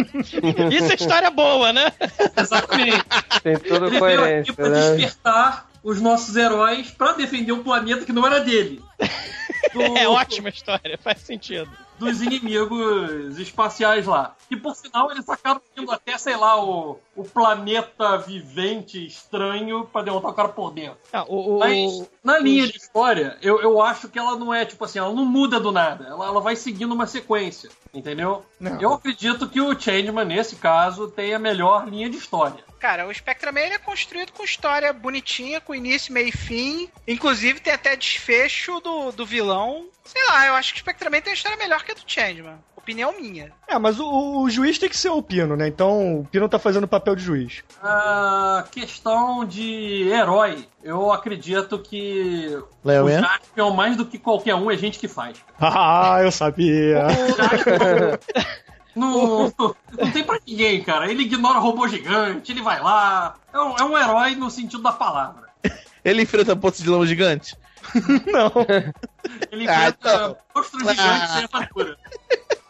Isso é história boa, né? Exatamente. Tem toda Ele veio aqui pra né? despertar os nossos heróis pra defender um planeta que não era dele. Do- É ótima história, faz sentido. Dos inimigos espaciais lá. E por sinal, eles acabam indo até, sei lá, o, o planeta vivente estranho pra derrotar o cara por dentro. Ah, o, Mas na linha de história, eu, eu acho que ela não é, tipo assim, ela não muda do nada. Ela, ela vai seguindo uma sequência, entendeu? Não. Eu acredito que o Changeman, nesse caso, tem a melhor linha de história. Cara, o Spectrum ele é construído com história bonitinha, com início, meio e fim. Inclusive tem até desfecho do, do vilão. Sei lá, eu acho que o Spectrum tem uma história melhor que a do Changeman. Opinião minha. É, mas o, o juiz tem que ser o Pino, né? Então o Pino tá fazendo o papel de juiz. A questão de herói, eu acredito que Lion o Man? Jaspion, mais do que qualquer um, é gente que faz. Ah, eu sabia. Não, não tem pra ninguém, cara. Ele ignora robô gigante, ele vai lá. É um, é um herói no sentido da palavra. Ele enfrenta poços de lama gigante? Não. Ele Ah, enfrenta então. monstros gigantes sem armadura.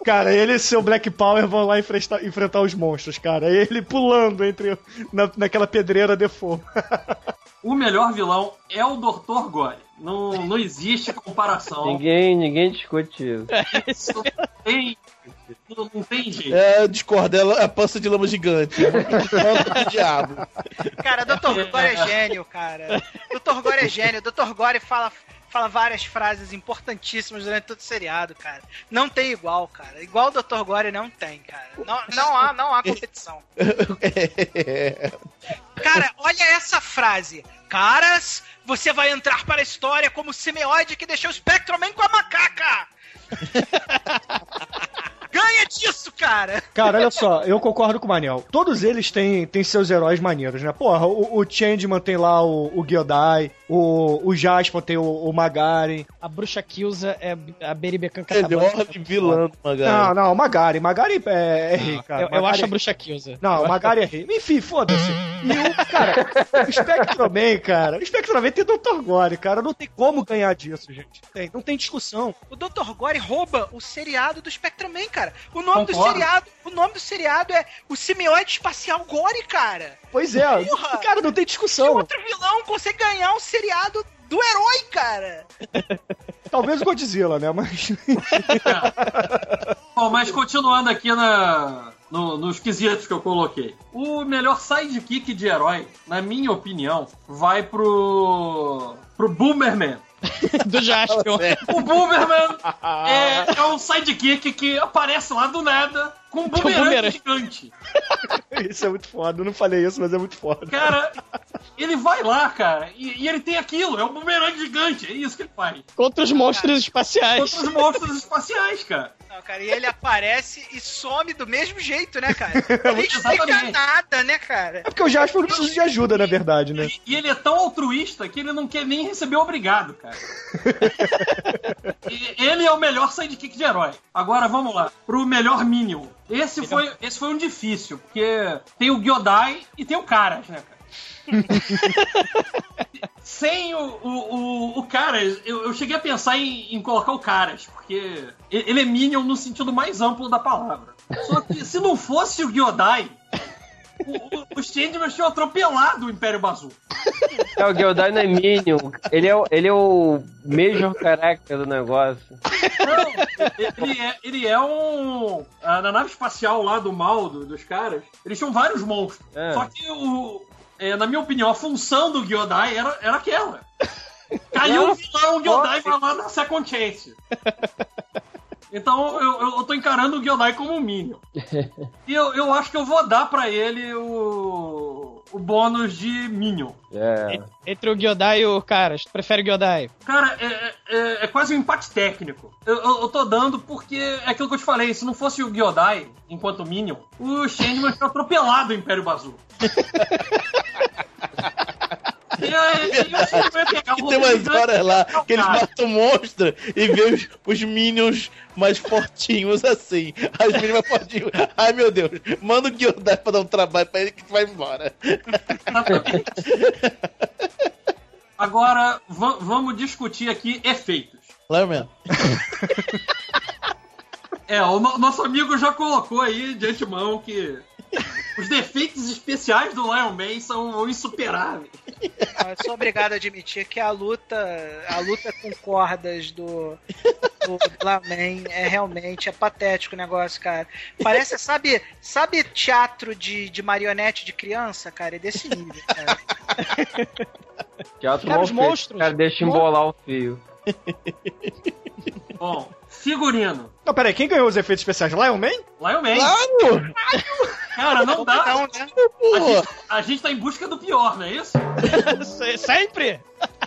Cara, ele e seu Black Power vão lá enfrentar, enfrentar os monstros, cara. Ele pulando entre na, naquela pedreira de fogo. O melhor vilão é o Dr. Gore. Não, não existe comparação. Ninguém, ninguém discute isso. Isso não tem, não, não tem jeito. É, discorda, ela é a pança de lama gigante. É diabo. Cara, Dr. Gore é gênio, cara. Dr. Gore é gênio. Dr. Gore fala, fala várias frases importantíssimas durante todo o seriado, cara. Não tem igual, cara. Igual o Dr. Gore não tem, cara. Não, não, há, não há competição. Cara, olha essa frase. Caras, você vai entrar para a história como o semeoide que deixou o Spectrum com a macaca. ganha disso, cara. Cara, olha só, eu concordo com o Manel. Todos eles têm, têm seus heróis maneiros, né? Porra, o, o Changeman tem lá o, o Gyodai, o, o Jasper tem o, o Magari. A bruxa Kilza é a Beribecan Melhor vilã do Não, Magari. não, o Magari. Magari é, é rei, cara. Eu, eu acho é a bruxa Kilza. Não, o Magari é rei. Enfim, foda-se. E o, cara, o Spectroman, cara, o Spectroman tem Dr. Gore, cara. Não tem como ganhar disso, gente. Tem, não tem discussão. O Dr. Gore rouba o seriado do Spectreman, cara. O nome do Concordo. seriado, o nome do seriado é o Simioide Espacial Gore, cara. Pois é, Porra! cara, não tem Que discussão. outro vilão consegue ganhar um seriado do herói, cara? Talvez o Godzilla, né? Mas. Bom, mas continuando aqui na, no- nos quesitos que eu coloquei. O melhor sidekick de herói, na minha opinião, vai pro. pro Boomerman. Do Jaspion. O Boomerman é, é um sidekick que aparece lá do nada com um bumerangue bumerangue. gigante. isso é muito foda. Eu não falei isso, mas é muito foda. Cara, ele vai lá, cara, e, e ele tem aquilo, é um bumerangue gigante, é isso que ele faz. Contra os monstros espaciais. Contra os monstros espaciais, cara. Não, cara, e ele aparece e some do mesmo jeito, né, cara? Não explica nada, né, cara? É porque o Jasper não precisa de ajuda, na verdade, né? E ele é tão altruísta que ele não quer nem receber obrigado, cara. E ele é o melhor sidekick de herói. Agora vamos lá, pro melhor Minion. Esse foi, esse foi um difícil, porque tem o Gyodai e tem o Caras, né, cara? Sem o, o, o, Caras, eu, eu cheguei a pensar em, em colocar o Caras, porque ele é Minion no sentido mais amplo da palavra. Só que se não fosse o Gyodai, o- o- Changeman tinham atropelado o Império Bazoo. É, o não é Minion. Ele é, o- ele é o major character do negócio. Não, ele é, ele é um. ah, Na nave espacial lá do mal do- dos caras, eles tinham vários monstros. É. Só que o. é, na minha opinião, a função do Gyodai era, era aquela. Caiu o vilão, o Gyodai vai lá na Second Chance. Então eu, eu, eu tô encarando o Gyodai como um Minion. E eu, eu acho que eu vou dar pra ele o, o bônus de Minion. É. Entre o Gyodai e o Caras. Tu prefere o Gyodai? Cara, é, é- é quase um empate técnico. Eu, eu- eu tô dando porque é aquilo que eu te falei. Se não fosse o Gyodai, enquanto Minion, o Changeman tinha atropelado o Império Bazoo. Que tem umas horas lá que eles matam o monstro e vê os, os minions mais fortinhos assim. As minions mais fortinhos. Ai meu Deus, manda o Gyodai pra dar um trabalho pra ele que vai embora. Agora, va- vamos discutir aqui efeitos. Lá mesmo. É, o no- nosso amigo já colocou aí de antemão que os defeitos especiais do Lion Man são insuperáveis. Eu sou obrigado a admitir que a luta, a luta com cordas do, do Laman é realmente é patético o negócio, cara. Parece, sabe, sabe teatro de, de marionete de criança, cara? É desse nível, cara. Teatro Cara, mal os feito. monstros. Cara, deixa embolar o fio. Bom, figurino. Não, peraí, quem ganhou os efeitos especiais? Lion Man? Lion Man. Claro! Cara, não dá. Não, né? A gente, a gente tá em busca do pior, não é isso? Se- Sempre?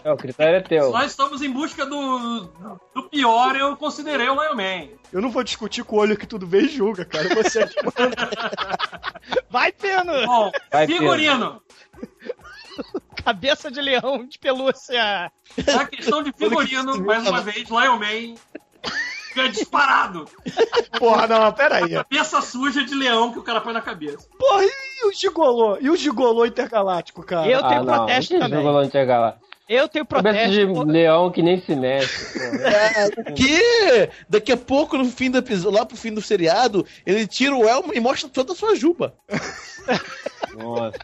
É, o critério é Se teu. nós estamos em busca do, do pior, eu considerei o Lion Man. Eu não vou discutir com o olho que tudo vê e julga, cara. Você é. Vai, Peno! Bom, Vai, figurino. Cabeça de leão de pelúcia. A questão de figurino, mais uma vez, Lion Man é disparado. Porra, não, peraí. Cabeça suja de leão que o cara põe na cabeça. Porra, e o gigolô? E o gigolô intergaláctico, cara? Eu tenho ah, não. protesto que também. não chega lá. Eu tenho Cabeça protesto. de pô- leão que nem se mexe. É, que daqui a pouco, no fim do episódio, lá pro fim do seriado, ele tira o elmo e mostra toda a sua juba. Nossa.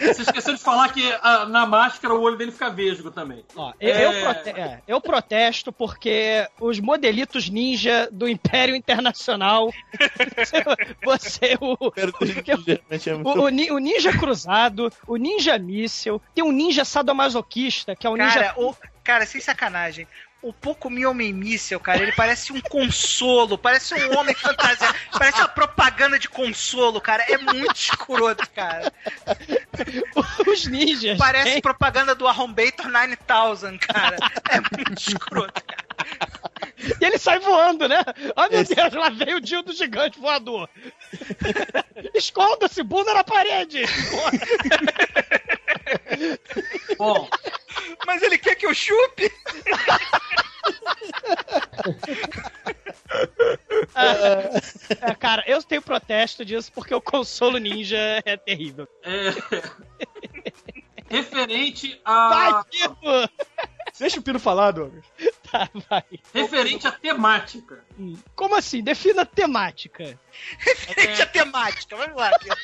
Você esqueceu de falar que ah, na máscara o olho dele fica vesgo também. Ó, eu, eu É. prote- é, eu protesto porque os modelitos ninja do Império Internacional. você, o, é o, o ni- o ninja cruzado, o ninja míssel, tem um ninja sadomasoquista, que é o ninja. Cara, o, cara, sem sacanagem. O Poco Me Homem Míssel, cara, ele parece um consolo, parece um homem fantasia, parece uma propaganda de consolo, cara. É muito escroto, cara. Os ninjas. Parece hein? propaganda do Arrombator 9000, cara. É muito escroto, cara. E ele sai voando, né? Ai meu Deus, lá veio o Dio do gigante voador. Esconda-se, bunda na parede. Bom, Mas ele quer que eu chupe? É, cara, eu tenho protesto disso porque o consolo ninja é terrível. é... Referente a. Vai, Pino! Deixa o Pino falar, Douglas. Tá, vai. Referente à temática. Como assim? Defina a temática. Referente à temática. Vamos lá, Pino.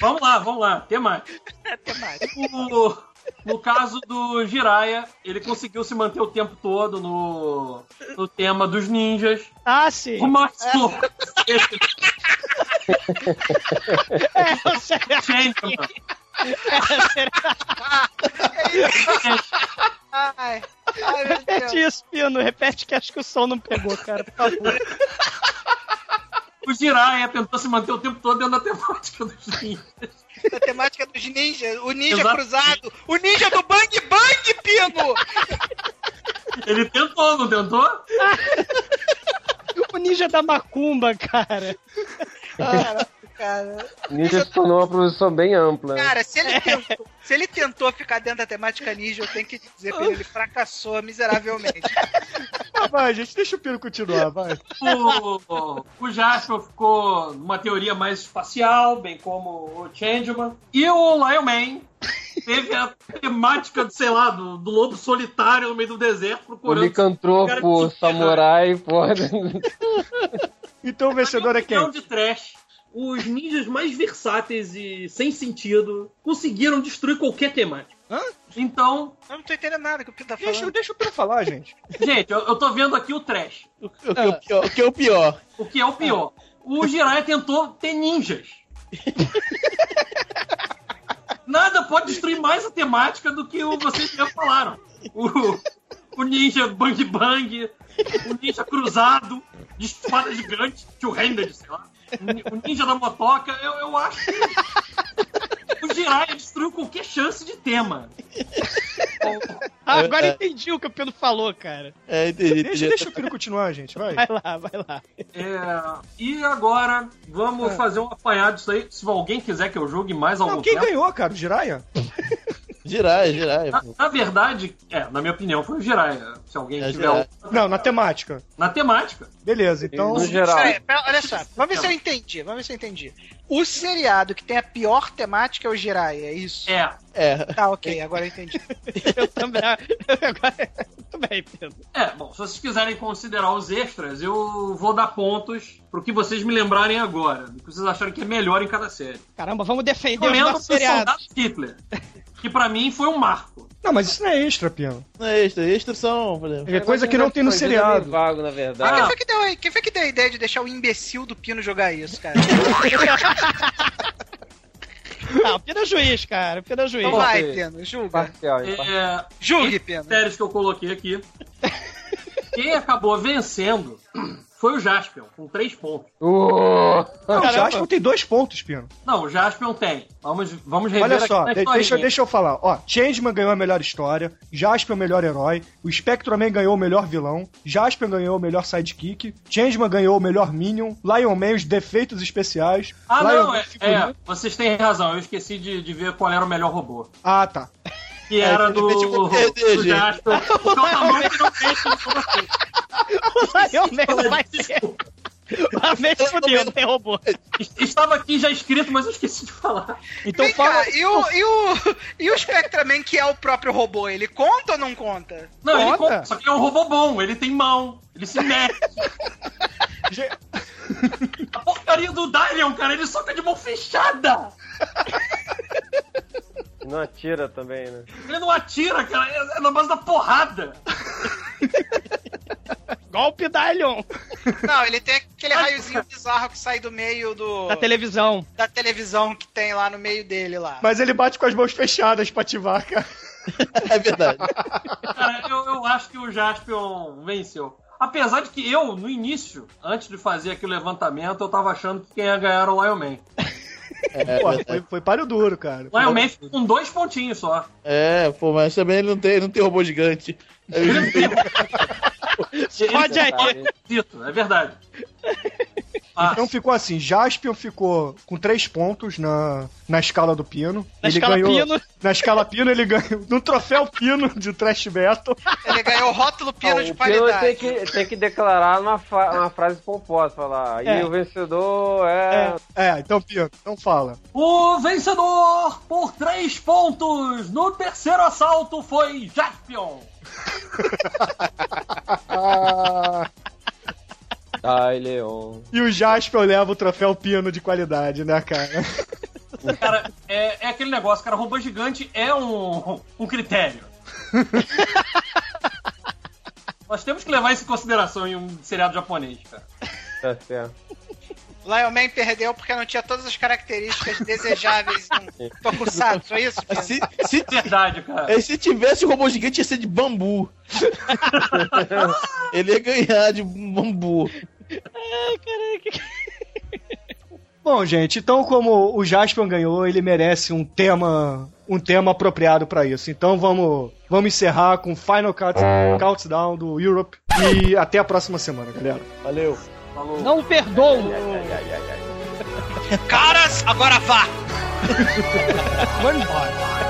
Vamos lá, vamos lá, temática. A temática. No, no caso do Jiraya, ele conseguiu se manter o tempo todo no, no tema dos ninjas. Ah, sim. O Matsu É, eu sei. Changeman. É, será- Ai, ai, meu Deus. Repete isso, Pino. Repete que acho que o som não pegou, cara. Por favor. O Jiraya tentou se manter o tempo todo dentro da temática dos ninjas. A temática dos ninjas. O ninja Exato. cruzado. O ninja do Bang Bang, Pino! Ele tentou, não tentou? O ninja da macumba, cara. Cara, cara. Ninja se tornou uma profissão bem ampla. Cara, se ele, tentou, se ele tentou ficar dentro da temática ninja, eu tenho que dizer pra ele, ele fracassou miseravelmente. Ah, vai, gente, deixa o Pino continuar, vai. O, o Jasper ficou numa teoria mais espacial, bem como o Changeman. E o Lion Man teve a temática, sei lá, do, do lobo solitário no meio do deserto O procurando. licantropo, samurai, porra. Então o vencedor é quem? De trash. Os ninjas mais versáteis e sem sentido conseguiram destruir qualquer temática. Hã? Então, Eu não tô entendendo nada que o Pino tá Deixa, falando. deixa o Pino falar, gente. gente, eu, eu tô vendo aqui o trash. O, que- o que é o pior- o que é o pior? O que é o pior? O Jiraiya tentou ter ninjas. Nada pode destruir mais a temática do que o vocês já falaram. O, o ninja bang bang, o ninja cruzado, de espada gigante, two-handed, sei lá. O ninja da motoca, eu, eu acho que Jiraiya destruiu qualquer chance de tema. Ah, agora entendi o que o Pino falou, cara. É, entendi, Deixa, deixa o Pino continuar, gente, vai. Vai lá, vai lá. É, e agora, vamos fazer um apanhado disso aí. Se alguém quiser que eu julgue mais algum Não, quem tempo. ganhou, cara? O Jiraiya? Jiraiya, Jiraiya. Na, na verdade, é, na minha opinião, foi o Jiraiya. Se alguém É, tiver. Não, na temática. Na temática. Beleza, então. No geral. Olha só, vamos ver se eu entendi, vamos ver se eu entendi. O seriado que tem a pior temática é o Jiraiya, é isso? É. É. Tá, ok, agora eu entendi. Eu também. Agora, muito bem, Pino. É, bom, se vocês quiserem considerar os extras, eu vou dar pontos pro que vocês me lembrarem agora. Do que vocês acharem que é melhor em cada série. Caramba, vamos defender os Comendo nossos seriados. Hitler. Que pra mim foi um marco. Não, mas isso não é extra, Pino. Não é extra, extra são. É coisa que não tem no seriado. meio vago, na Quem verdade. Ah. foi, que deu, quem foi que deu a ideia de deixar o imbecil do Pino jogar isso, cara? Ah, o Pino é juiz, cara. O Pino é juiz. Então vai. Pino, julga. Parcial? É, Julgue, Pino. séries que eu coloquei aqui. Quem acabou vencendo foi o Jaspion, com três pontos. Uh, Não, o. Jaspion tem dois pontos, Pino. Não, o Jaspion tem. Vamos, vamos rever Olha aqui só, de- deixa, deixa eu falar. Ó, Changeman ganhou a melhor história, Jaspion o melhor herói, o Spectreman ganhou o melhor vilão, Jaspion ganhou o melhor sidekick, Changeman ganhou o melhor Minion, Lion Man os defeitos especiais, Ah, Lion não, Man é, é, vocês têm razão. Eu esqueci de, de ver qual era o melhor robô. Ah, tá. Que era do, perder, do gente. Jasper. Porque o tamanho que não vocês. O Lion Man não vai ter. A vez fudeu, não tem robô. Estava aqui já escrito, mas eu esqueci de falar. Então Vem fala. cá, e o, e, o, e o Spectraman, que é o próprio robô, ele conta ou não conta? Não, ele Conta. conta, só que é um robô bom, ele tem mão, ele se mexe. A porcaria do Dylion, cara, ele soca de mão fechada. não atira também, né? Ele não atira, cara, é é na base da porrada. Golpe Dylion Não, ele tem aquele raiozinho bizarro que sai do meio do, da televisão. da televisão que tem lá no meio dele lá. Mas ele bate com as mãos fechadas pra ativar, cara. É verdade. Cara, eu, eu acho que o Jaspion venceu. Apesar de que eu, no início, antes de fazer aqui o levantamento, eu tava achando que quem ia ganhar era o Lion Man. É, Pô, foi, foi páreo duro, cara. O Lion Man ficou com dois pontinhos só. É, pô, mas também ele não tem, não tem robô gigante. Ele não tem- Pode aí. Dito, é verdade. Ah, Então ficou assim, Jaspion ficou com três pontos na, na escala do Pino. Na escala Pino. Na escala Pino, ele ganhou no troféu Pino de Trash Battle. Ele ganhou o rótulo pino Não, de o Pino qualidade. tem que, tem que declarar uma, uma frase pomposa, falar. É. E o vencedor é. É, é, então Pino, então fala. o vencedor por três pontos no terceiro assalto foi Jaspion. Ai, Leon. E o Jaspion leva o troféu Pino de qualidade, né, cara? Cara, é, é aquele negócio, cara, robô gigante é um, um critério. Nós temos que levar isso em consideração em um seriado japonês, cara. Tá certo. Lion Man perdeu porque não tinha todas as características desejáveis em um Tokusatsu, é isso? Se, se, Verdade, cara. é, se tivesse o robô gigante, ia ser de bambu. Ele ia ganhar de bambu. Bom, gente, então como o Jaspion ganhou, ele merece um tema um tema apropriado pra isso. Então vamos vamos encerrar com o Final Count, Countdown do Europe e até a próxima semana, galera. Valeu. Falou. Não perdoo. Caras, agora vá! Vamos embora.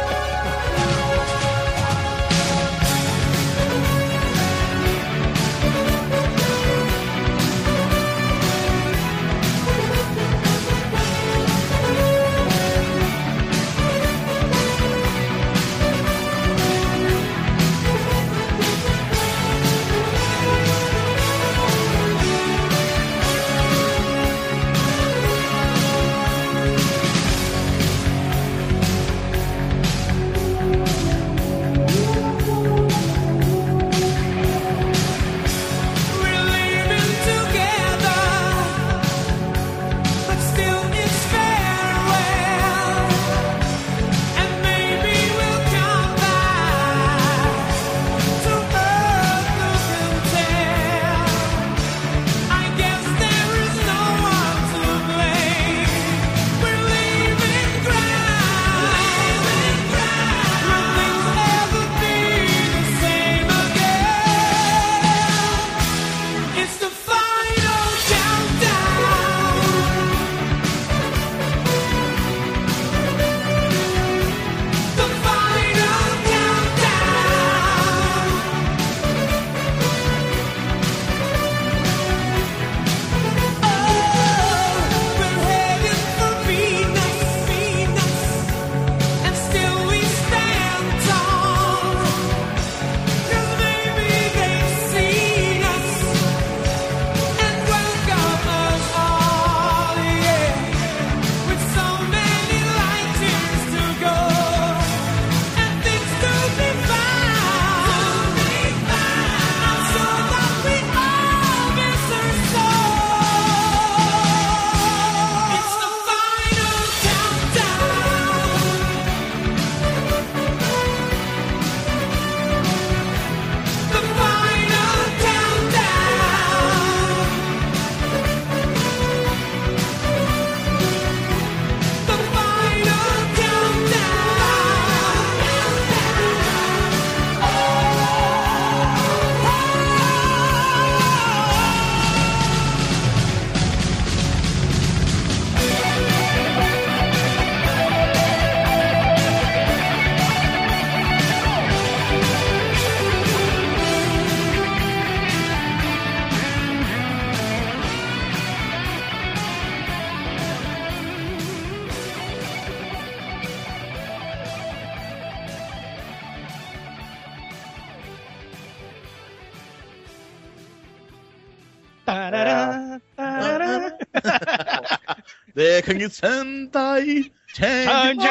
Dekangi Sentai Change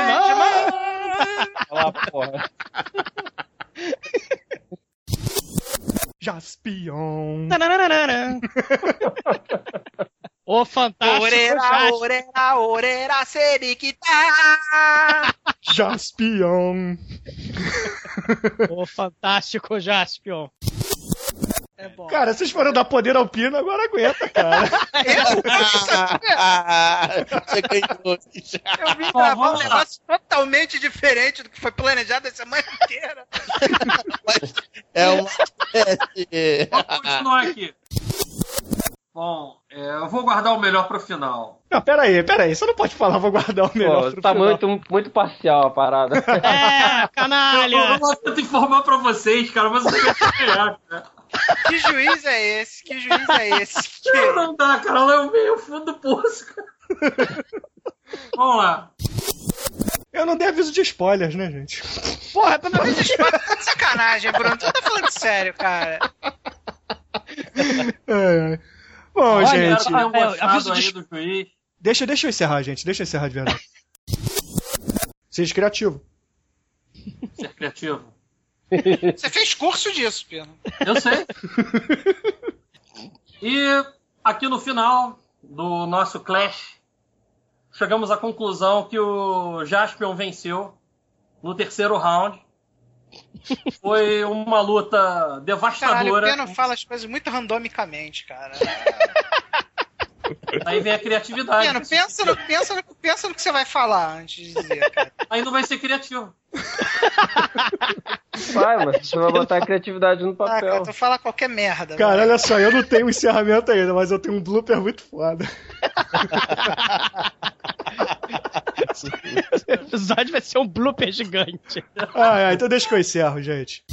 Olha lá, porra. Jaspion. O fantástico Orera, Jasper. orera, orera, serikita! Jaspion. O fantástico Jaspion. É bom. Cara, vocês foram dar poder ao Pino, agora aguenta, cara. Você ganhou. Eu vim gravar um negócio totalmente diferente do que foi planejado a semana inteira. É uma. Vamos continuar aqui. Bom, é, eu vou guardar o melhor pro final. Não, pera aí, pera aí. Você não pode falar, vou guardar o melhor Pô, pro tá final. muito, muito parcial a parada. É, Eu, canalha! eu vou tentar informar pra vocês, cara, mas eu tenho que ganhar, cara. Que juiz é esse? Que juiz é esse? Não, não dá, cara. Ela é o meio fundo do poço, cara. Vamos lá. Eu não dei aviso de spoilers, né, gente? Porra, pelo Mas menos isso é de sacanagem, Bruno. Tu tá falando sério, cara. Ai, ai. Bom, Olha, gente, que tenham é, aviso aí de- do juiz. deixa, deixa eu encerrar, gente. Deixa eu encerrar de verdade. Seja criativo. Ser criativo. Você fez curso disso, Pino. Eu sei. E aqui no final do nosso Clash, chegamos à conclusão que o Jaspion venceu no terceiro round. Foi uma luta Caralho, o devastadora. Pino fala as coisas muito randomicamente, cara. Aí vem a criatividade. Pino, pensa no, pensa, no, pensa no que você vai falar antes de dizer, cara. Aí não vai ser criativo. Vai, mas você vai botar a criatividade no Ah, cara, papel. tu fala qualquer merda. Cara, olha só, eu não tenho encerramento ainda, mas eu tenho um blooper muito foda. o episódio vai ser um blooper gigante. Ah, é, então deixa que eu encerro, gente.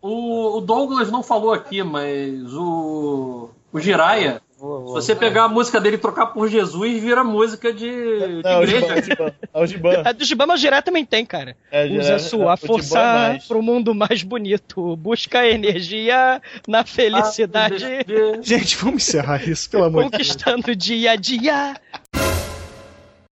O, o Douglas não falou aqui, mas o, o Jiraya, se você pegar a música dele e trocar por Jesus, vira música de, de Não, o igreja. Giban, é o Giban. A do Shibama Jiré também tem, cara. É, Usa é, sua força mais. pro mundo mais bonito. Busca energia na felicidade. Ah, Gente, vamos encerrar isso, pelo amor de Deus. Conquistando dia a dia